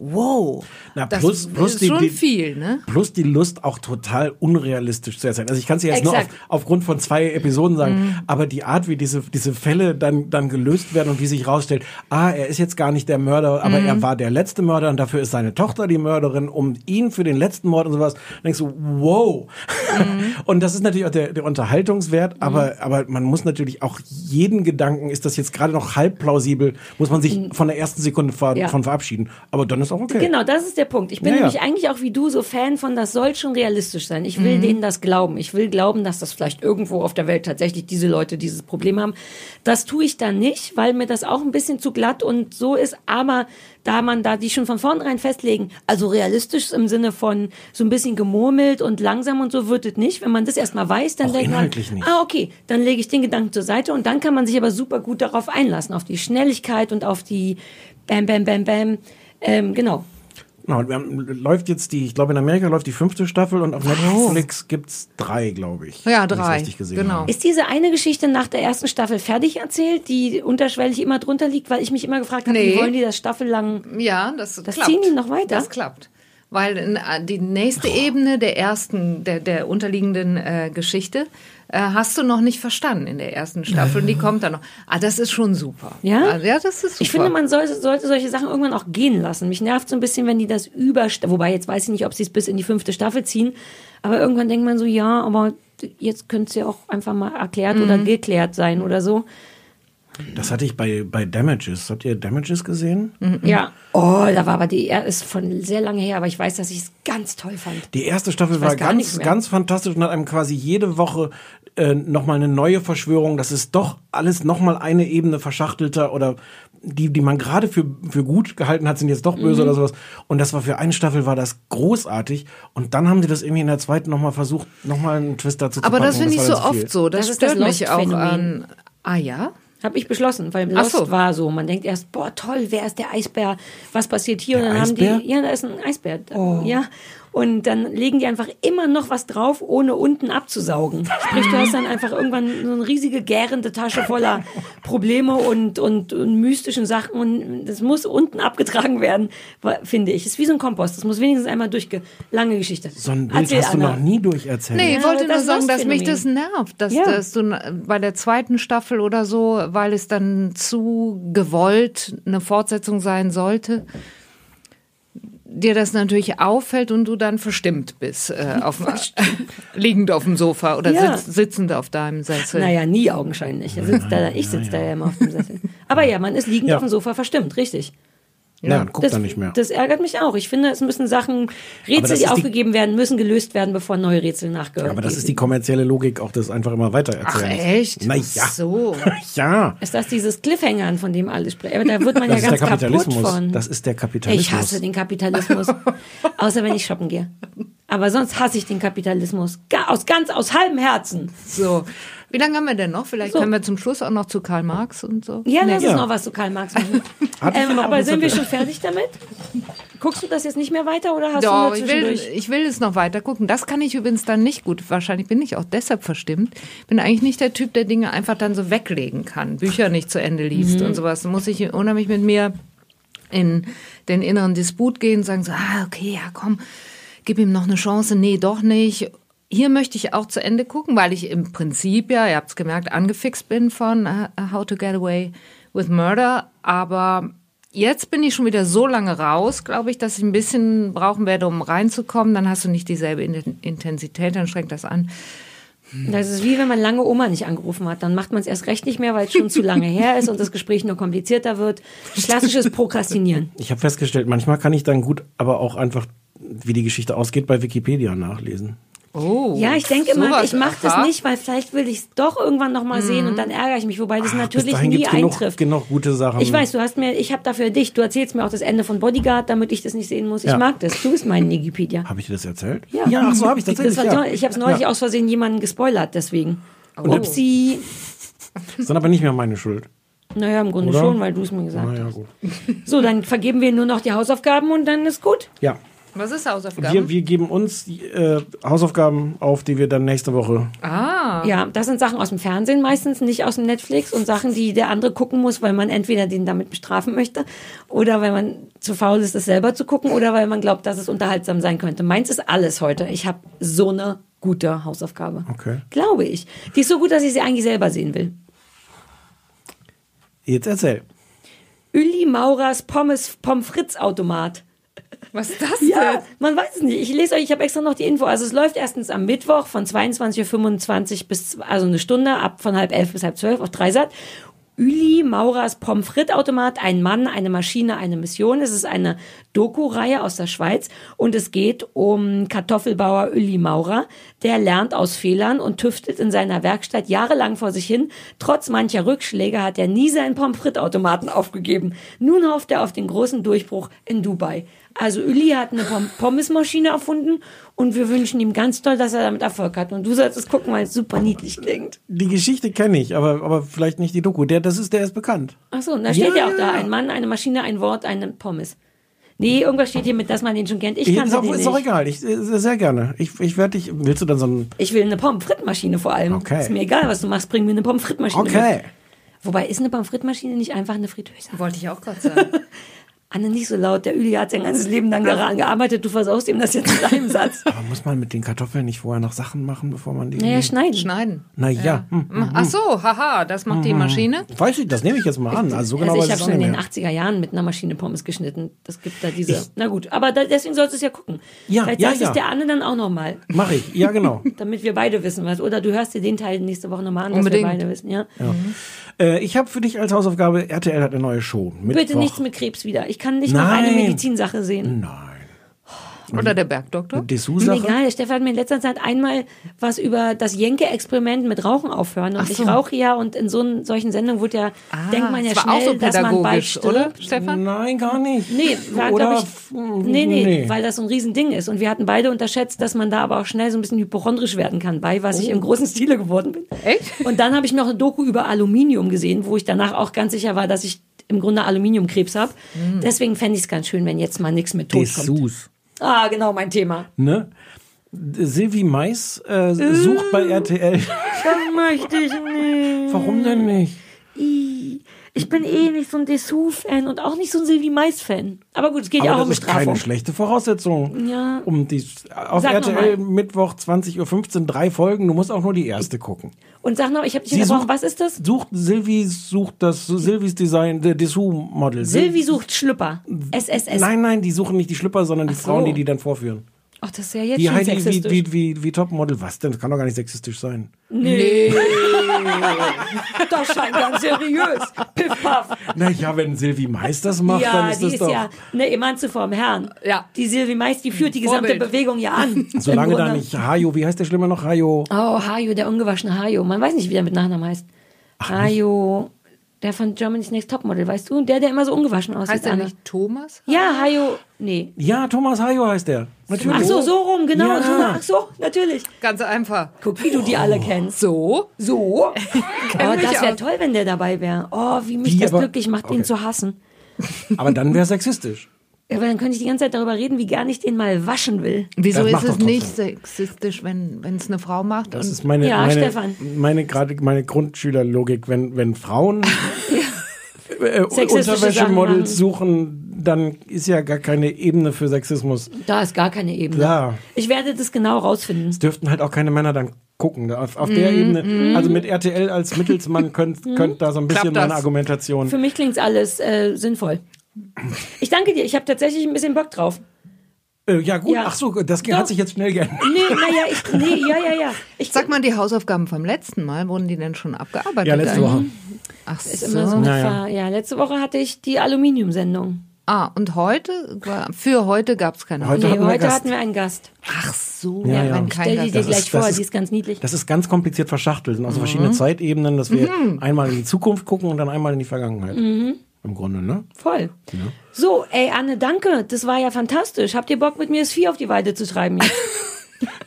wow. Na, das plus, plus ist die, schon die, viel, ne? Plus die Lust auch total unrealistisch zu erzählen. Also ich kann es jetzt nur auf, Exakt. aufgrund von zwei Episoden sagen, Mhm. aber die Art, wie diese, diese Fälle dann, dann gelöst werden und wie sich rausstellt, ah, er ist jetzt gar nicht der Mörder, aber Mhm. er war der letzte Mörder und dafür ist seine Tochter die Mörderin, um ihn für den letzten Mord und sowas. Dann denkst du, wow. Mhm. Und das ist natürlich auch der, der Unterhaltungswert, aber, aber man muss natürlich auch jeden Gedanken, ist das jetzt gerade noch halb plausibel, muss man sich von der ersten Sekunde ver Ja. von verabschieden. Aber dann ist auch okay. Genau, das ist der Punkt. Ich bin Ja, ja. nämlich eigentlich auch wie du so Fan von, das soll schon realistisch sein. Ich will Mhm. denen das glauben. Ich will glauben, dass das vielleicht irgendwo auf der Welt tatsächlich diese Leute dieses Problem haben. Das tue ich dann nicht, weil mir das auch ein bisschen zu glatt und so ist. Aber da man da die schon von vornherein festlegen, also realistisch im Sinne von so ein bisschen gemurmelt und langsam und so wird es nicht. Wenn man das erstmal weiß, dann Auch denkt man, nicht. ah, okay, dann lege ich den Gedanken zur Seite und dann kann man sich aber super gut darauf einlassen, auf die Schnelligkeit und auf die Bam, Bam, Bam, Bam. Ähm, genau. Genau, haben, läuft jetzt die, ich glaube in Amerika läuft die fünfte Staffel und auf Netflix gibt's drei, glaube ich. Ja, drei, Richtig gesehen genau. habe. Ist diese eine Geschichte nach der ersten Staffel fertig erzählt, die unterschwellig immer drunter liegt, weil ich mich immer gefragt habe, Nee. wie wollen die das staffellang? Ja, das, Das klappt. ziehen die noch weiter? Das klappt. Weil äh, die nächste Ebene der ersten, der, der unterliegenden äh, Geschichte äh, hast du noch nicht verstanden in der ersten Staffel und die kommt dann noch. Ah, das ist schon super. Ja? Ah, ja, das ist super. Ich finde, man sollte, sollte solche Sachen irgendwann auch gehen lassen. Mich nervt so ein bisschen, wenn die das über, wobei jetzt weiß ich nicht, ob sie es bis in die fünfte Staffel ziehen, aber irgendwann denkt man so, ja, aber jetzt könnte es ja auch einfach mal erklärt oder Mhm. geklärt sein oder so. Das hatte ich bei, bei Damages. Habt ihr Damages gesehen? Ja. Oh, da war aber die, er ist von sehr lange her, aber ich weiß, dass ich es ganz toll fand. Die erste Staffel war ganz, ganz fantastisch und hat einem quasi jede Woche äh, nochmal eine neue Verschwörung. Das ist doch alles nochmal eine Ebene verschachtelter oder die, die man gerade für, für gut gehalten hat, sind jetzt doch böse Mhm. oder sowas. Und das war für eine Staffel war das großartig. Und dann haben sie das irgendwie in der zweiten nochmal versucht, nochmal einen Twist dazu Aber zu packen. das finde ich so viel. oft so. Das, Das ist das stört mich auch an. Ah ja? Habe ich beschlossen, weil Lost so. war so. Man denkt erst, boah, toll, wer ist der Eisbär? Was passiert hier? Der und dann Eisbär? haben die, ja, da ist ein Eisbär. Ja. Und dann legen die einfach immer noch was drauf, ohne unten abzusaugen. Sprich, du hast dann einfach irgendwann so eine riesige gärende Tasche voller Probleme und, und, und mystischen Sachen. Und das muss unten abgetragen werden, finde ich. Ist wie so ein Kompost. Das muss wenigstens einmal durchge. Lange Geschichte. So ein Bild Erzähl, hast du Anna. noch nie durcherzählt. Nee, ich Ja, wollte aber nur das sagen, dass mich das nervt, dass, Ja. dass du bei der zweiten Staffel oder so, weil es dann zu gewollt eine Fortsetzung sein sollte, dir das natürlich auffällt und du dann verstimmt bist, äh, auf, liegend auf dem Sofa oder Ja. sitz, sitzend auf deinem Sessel. Naja, nie augenscheinlich. Er sitzt da, ich sitze da ja immer auf dem Sessel. Aber ja, man ist liegend Ja. auf dem Sofa verstimmt, richtig. Ja, und guckt das, dann nicht mehr. Das ärgert mich auch. Ich finde, es müssen Sachen, Rätsel, das die aufgegeben werden, müssen gelöst werden, bevor neue Rätsel nachgehört Aber das ist die kommerzielle Logik auch des einfach immer weiter Ach erzählen. echt? Na ja. So. Ja. Ist das dieses Cliffhangern, von dem alle sprechen? Aber da wird man Das ja ganz kaputt von. Das ist der Kapitalismus. Ich hasse den Kapitalismus. Außer wenn ich shoppen gehe. Aber sonst hasse ich den Kapitalismus. Aus ganz, aus halbem Herzen. So. Wie lange haben wir denn noch? Vielleicht So. können wir zum Schluss auch noch zu Karl Marx und so. Ja, lass Nee. uns noch was zu Karl Marx machen. Ähm, aber sind wir schon fertig damit? Guckst du das jetzt nicht mehr weiter oder hast Doch, du ich will, ich will es noch weiter gucken. Das kann ich übrigens dann nicht gut. Wahrscheinlich bin ich auch deshalb verstimmt. Bin eigentlich nicht der Typ, der Dinge einfach dann so weglegen kann, Bücher nicht zu Ende liest Mhm. und sowas. Muss ich unheimlich mit mir in den inneren Disput gehen, sagen so, ah, okay, ja, komm, gib ihm noch eine Chance. Nee, doch nicht. Hier möchte ich auch zu Ende gucken, weil ich im Prinzip ja, ihr habt es gemerkt, angefixt bin von uh, How to Get Away with Murder. Aber jetzt bin ich schon wieder so lange raus, glaube ich, dass ich ein bisschen brauchen werde, um reinzukommen. Dann hast du nicht dieselbe In- Intensität, dann schränkt das an. Das ist wie wenn man lange Oma nicht angerufen hat. Dann macht man es erst recht nicht mehr, weil es schon zu lange her ist und das Gespräch nur komplizierter wird. Klassisches Prokrastinieren. Ich habe festgestellt, manchmal kann ich dann gut, aber auch einfach, wie die Geschichte ausgeht, bei Wikipedia nachlesen. Oh, Ja, ich denke immer, ich mache das nicht, weil vielleicht will ich es doch irgendwann noch mal sehen und dann ärgere ich mich, wobei das Bis natürlich nie genug, eintrifft. genug gute Sachen. Ich weiß, du hast mir, ich habe dafür dich, du erzählst mir auch das Ende von Bodyguard, damit ich das nicht sehen muss. Ich Ja. mag das. Du bist mein Wikipedia. Habe ich dir das erzählt? Ja, ach so habe ich. Das war ja. Ich habe es neulich ja. aus Versehen jemanden gespoilert, deswegen. Und- Upsi. Das ist dann aber nicht mehr meine Schuld. Naja, im Grunde Oder? schon, weil du es mir gesagt Naja, hast. gut. So, dann vergeben wir nur noch die Hausaufgaben und dann ist gut. Ja. Was ist Hausaufgaben? Wir, wir geben uns äh, Hausaufgaben auf, die wir dann nächste Woche. ah. Ja, das sind Sachen aus dem Fernsehen meistens, nicht aus dem Netflix und Sachen, die der andere gucken muss, weil man entweder den damit bestrafen möchte oder weil man zu faul ist, es selber zu gucken oder weil man glaubt, dass es unterhaltsam sein könnte. Meins ist alles heute. Ich habe so eine gute Hausaufgabe. Okay. Glaube ich. Die ist so gut, dass ich sie eigentlich selber sehen will. Jetzt erzähl. Uli Maurers Pommes Pommes Fritz Automat. Was ist das Ja, denn? man weiß es nicht. Ich lese euch, ich habe extra noch die Info. Also es läuft erstens am Mittwoch von 22.25 Uhr bis, also eine Stunde, ab von halb elf bis halb zwölf auf Dreisat. Uli Maurers Pommes frites Automat, ein Mann, eine Maschine, eine Mission. Es ist eine Doku-Reihe aus der Schweiz und es geht um Kartoffelbauer Uli Maurer. Der lernt aus Fehlern und tüftelt in seiner Werkstatt jahrelang vor sich hin. Trotz mancher Rückschläge hat er nie seinen Pommes frites Automaten aufgegeben. Nun hofft er auf den großen Durchbruch in Dubai. Also Uli hat eine Pom- Pommesmaschine erfunden und wir wünschen ihm ganz toll, dass er damit Erfolg hat. Und du sollst es gucken, weil es super niedlich klingt. Die Geschichte kenne ich, aber, aber vielleicht nicht die Doku. Der, das ist, der ist bekannt. Ach so, und da steht ja, Ja, auch da ja. ein Mann, eine Maschine, ein Wort, eine Pommes. Nee, irgendwas steht hier mit, dass man den schon kennt. Ich kann ist, auch, den ist auch egal. Ich, äh, sehr gerne. Ich, ich werde dich. Willst du dann so ein. Ich will eine Pommes frites vor allem. Okay. Ist mir egal, was du machst, bring mir eine Pommes frites. Okay. Mit. Wobei, ist eine Pommes frites nicht einfach eine Fritteuse? Wollte ich auch gerade sagen. Anne, nicht so laut. Der Uli hat sein ganzes Leben lang daran gearbeitet. Du versaust ihm das jetzt in einem Satz. Aber muss man mit den Kartoffeln nicht vorher noch Sachen machen, bevor man die. Naja, schneiden. Schneiden. Na ja. Hm, hm, Ach so, haha, das macht die Maschine. Weiß ich, das nehme ich jetzt mal an. Also so genau also weiß ich ich habe schon in den mehr. 80er Jahren mit einer Maschine Pommes geschnitten. Das gibt da diese. na gut, aber da, deswegen sollst du es ja gucken. Ja, Vielleicht ja, sagst du ja. es der Anne dann auch nochmal. Mach ich. Ja, genau. Damit wir beide wissen was. Oder du hörst dir den Teil nächste Woche nochmal an, dass Unbedingt. wir beide wissen. Ja. äh, ich habe für dich als Hausaufgabe, RTL hat eine neue Show. Bitte Mittwoch. nichts mit Krebs wieder. Ich kann nicht noch eine Nein. Medizinsache sehen. Nein. Oder der Bergdoktor. Mir Dessous-Sache? egal, der Stefan hat mir in letzter Zeit einmal was über das Jenke-Experiment mit Rauchen aufhören. Und Ach ich so. rauche ja und in so einen, solchen Sendungen wird ja, Ah, denkt man ja das war auch schnell, so dass man bald pädagogisch, stirbt. oder, Stefan? Nein, gar nicht. Nee, war, Oder ich. Nee, nee, nee. weil das so ein Riesending ist. Und wir hatten beide unterschätzt, dass man da aber auch schnell so ein bisschen hypochondrisch werden kann, bei was ich Oh. im großen Stile geworden bin. Echt? Und dann habe ich noch eine Doku über Aluminium gesehen, wo ich danach auch ganz sicher war, dass ich im Grunde Aluminiumkrebs habe. Hm. Deswegen fände ich es ganz schön, wenn jetzt mal nichts mit Tod kommt. Dessous. Ah, genau mein Thema. Ne? Silvi Mais äh, sucht bei RTL. Das möchte ich nicht. Warum denn nicht? I. Ich bin eh nicht so ein Dessous-Fan und auch nicht so ein Sylvie Mais-Fan. Aber gut, es geht ja auch Aber um das ist keine Bestrafung. schlechte Voraussetzung. Ja. Um die, auf Sag RTL. Mittwoch 20.15 Uhr drei Folgen. Du musst auch nur die erste gucken. Und sag noch, ich habe dich unterbrochen. Was ist das? Sucht Silvi sucht das Silvis Design der Dessous-Model. Sylvie sucht Schlüpper. SSS. Nein, nein, die suchen nicht die Schlüpper, sondern die Ach so. Frauen, die die dann vorführen. Ach, das ist ja jetzt Die schon Heidi wie, sexistisch. wie, wie, wie Topmodel. Was denn? Das kann doch gar nicht sexistisch sein. Nee. das scheint ganz seriös. Piff, paff. Naja, wenn Silvi Mais das macht, dann ja, ist die das ist doch. ja eine Emanze vom Herrn. Ja. Die Sylvie Mais, die führt die gesamte Vorbild. Bewegung ja an. Solange da nicht Hajo, wie heißt der Schlimmer noch? Hajo. Oh, Hajo, der ungewaschene Hajo. Man weiß nicht, wie der mit Nachnamen heißt. Hajo, der von Germany's Next Topmodel, weißt du? Der, der immer so ungewaschen aussieht. Heißt er Anne. nicht Thomas? Ja, Hajo, nee. Ja, Thomas Hajo heißt der. Natürlich. Ach so, so rum, genau. Ja. Thomas, Ach so, natürlich. Ganz einfach. Guck, wie du die alle kennst. So? So? oh, das wäre toll, wenn der dabei wäre. Oh, wie mich Wie, das aber- glücklich macht, okay. ihn zu hassen. Aber dann wäre sexistisch. Aber dann könnte ich die ganze Zeit darüber reden, wie gern ich den mal waschen will. Wieso Das ist es nicht sexistisch, wenn es eine Frau macht? Das und ist meine, Ja, meine, Stefan. meine gerade meine Grundschülerlogik. Wenn, wenn Frauen äh, Sexistische Unterwäschemodels Sachen suchen, dann ist ja gar keine Ebene für Sexismus. Da ist gar keine Ebene. Ja. Ich werde das genau rausfinden. Es dürften halt auch keine Männer dann gucken. Auf, auf Mhm, der Ebene, also mit RTL als Mittelsmann könnt, könnt da so ein bisschen meine Argumentation. Für mich klingt's alles äh, sinnvoll. Ich danke dir. Ich habe tatsächlich ein bisschen Bock drauf. Äh, ja gut, Ja. ach so, das Doch. hat sich jetzt schnell geändert. Nee, naja, ich, nee, ja, ja, ja. Ich Sag mal, die Hausaufgaben vom letzten Mal, wurden die denn schon abgearbeitet? Ja, letzte? Woche. Ach ist immer so so. mit Ja, letzte Woche hatte ich die Aluminiumsendung. Ah, und heute? Für heute gab es keine Heute Nee, hatten wir heute Gast. hatten wir einen Gast. Ach so, Ja, ja, wenn kein Stell die dir gleich ist- vor, ist- die ist ganz niedlich. Das ist ganz kompliziert verschachtelt. Und also verschiedene Zeitebenen, dass wir einmal in die Zukunft gucken und dann einmal in die Vergangenheit. Im Grunde, ne? Voll. So, ey, Anne, danke. Das war ja fantastisch. Habt ihr Bock, mit mir das Vieh auf die Weide zu treiben? Jetzt?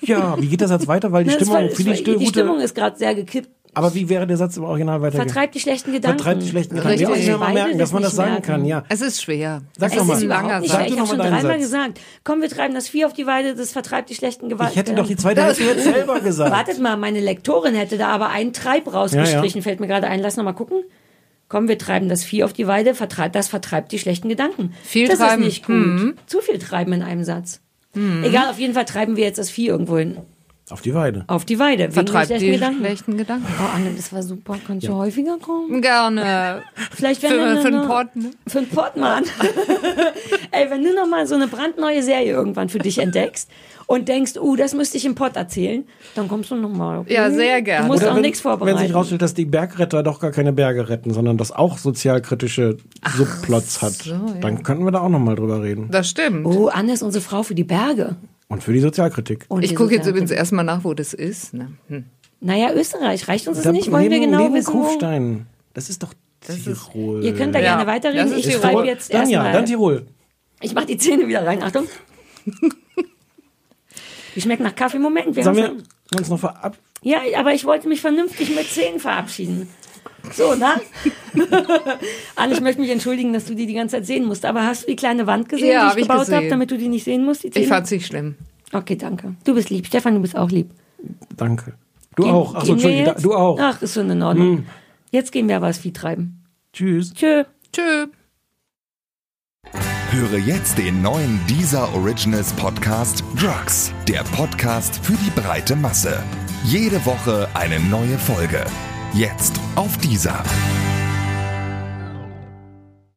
Ja, wie geht das jetzt weiter? Weil die Na, das Stimmung, war- für die, Stimme, die Stimmung ist gerade sehr gekippt. Aber wie wäre der Satz im Original weitergegangen? Vertreibt die schlechten Gedanken. Vertreibt die schlechten Gedanken. Ja, ich mal merken, dass man das sagen nicht kann, merken. ja. Es ist schwer. Sag es doch mal. ist langer Sag Satz. schwer. Ich habe schon dreimal Satz. gesagt, komm, wir treiben das Vieh auf die Weide, das vertreibt die schlechten Gewalt. Ich hätte doch die zweite Hälfte jetzt selber gesagt. Wartet mal, meine Lektorin hätte da aber einen Treib rausgestrichen, Ja, ja. fällt mir gerade ein. Lass noch mal gucken. Komm, wir treiben das Vieh auf die Weide, vertreibt, das vertreibt die schlechten Gedanken. Viel das treiben. ist nicht gut. Zu viel treiben in einem Satz. Egal, auf jeden Fall treiben wir jetzt das Vieh irgendwo hin. Auf die Weide. Auf die Weide. Vertreibt den die schlechten Gedanken. schlechten Gedanken. Oh, Anne, das war super. Kannst du häufiger kommen? Gerne. Vielleicht wenn Für- für einen noch- Pott, ne? Für einen Pott, Mann. Ey, wenn du noch mal so eine brandneue Serie irgendwann für dich entdeckst und denkst, uh, das müsste ich im Pott erzählen, dann kommst du noch mal. Okay? Ja, sehr gerne. Du musst Oder auch wenn, nichts wenn vorbereiten. sich rausstellt, dass die Bergretter doch gar keine Berge retten, sondern das auch sozialkritische Subplots hat, so, ja. dann könnten wir da auch nochmal drüber reden. Das stimmt. oh, Anne ist unsere Frau für die Berge. Und für die Sozialkritik. Und Ich gucke jetzt übrigens erstmal nach, wo das ist. Ne? Hm. Naja, Österreich. Reicht uns das Da- nicht? Wollen wir neben, genau neben wissen, wo? Kufstein. Das ist doch Tirol. Ihr könnt da Ja, gerne weiterreden. ist Ich schreibe jetzt dann ja, erstmal. dann Tirol. Ich mach die Zähne wieder rein. Achtung. Die schmeckt nach Kaffee. Moment, wir Sollen haben wir uns noch verab... Ja, aber ich wollte mich vernünftig mit Zähnen verabschieden. So, na? Anne, ich möchte mich entschuldigen, dass du die die ganze Zeit sehen musst. Aber hast du die kleine Wand gesehen, Ja, die ich ich gebaut habe, damit du die nicht sehen musst? Ich fand's nicht schlimm. okay, danke. Du bist lieb. Stefan, du bist auch lieb. Danke. Du Gehen- auch. Achso, Entschuldigung, du auch. Ach, ist schon in Ordnung. Hm. Jetzt gehen wir aber das Vieh treiben. Tschüss. Tschö. Tschö. Höre jetzt den neuen Deezer Originals Podcast Drugs, der Podcast für die breite Masse. Jede Woche eine neue Folge. Jetzt auf dieser.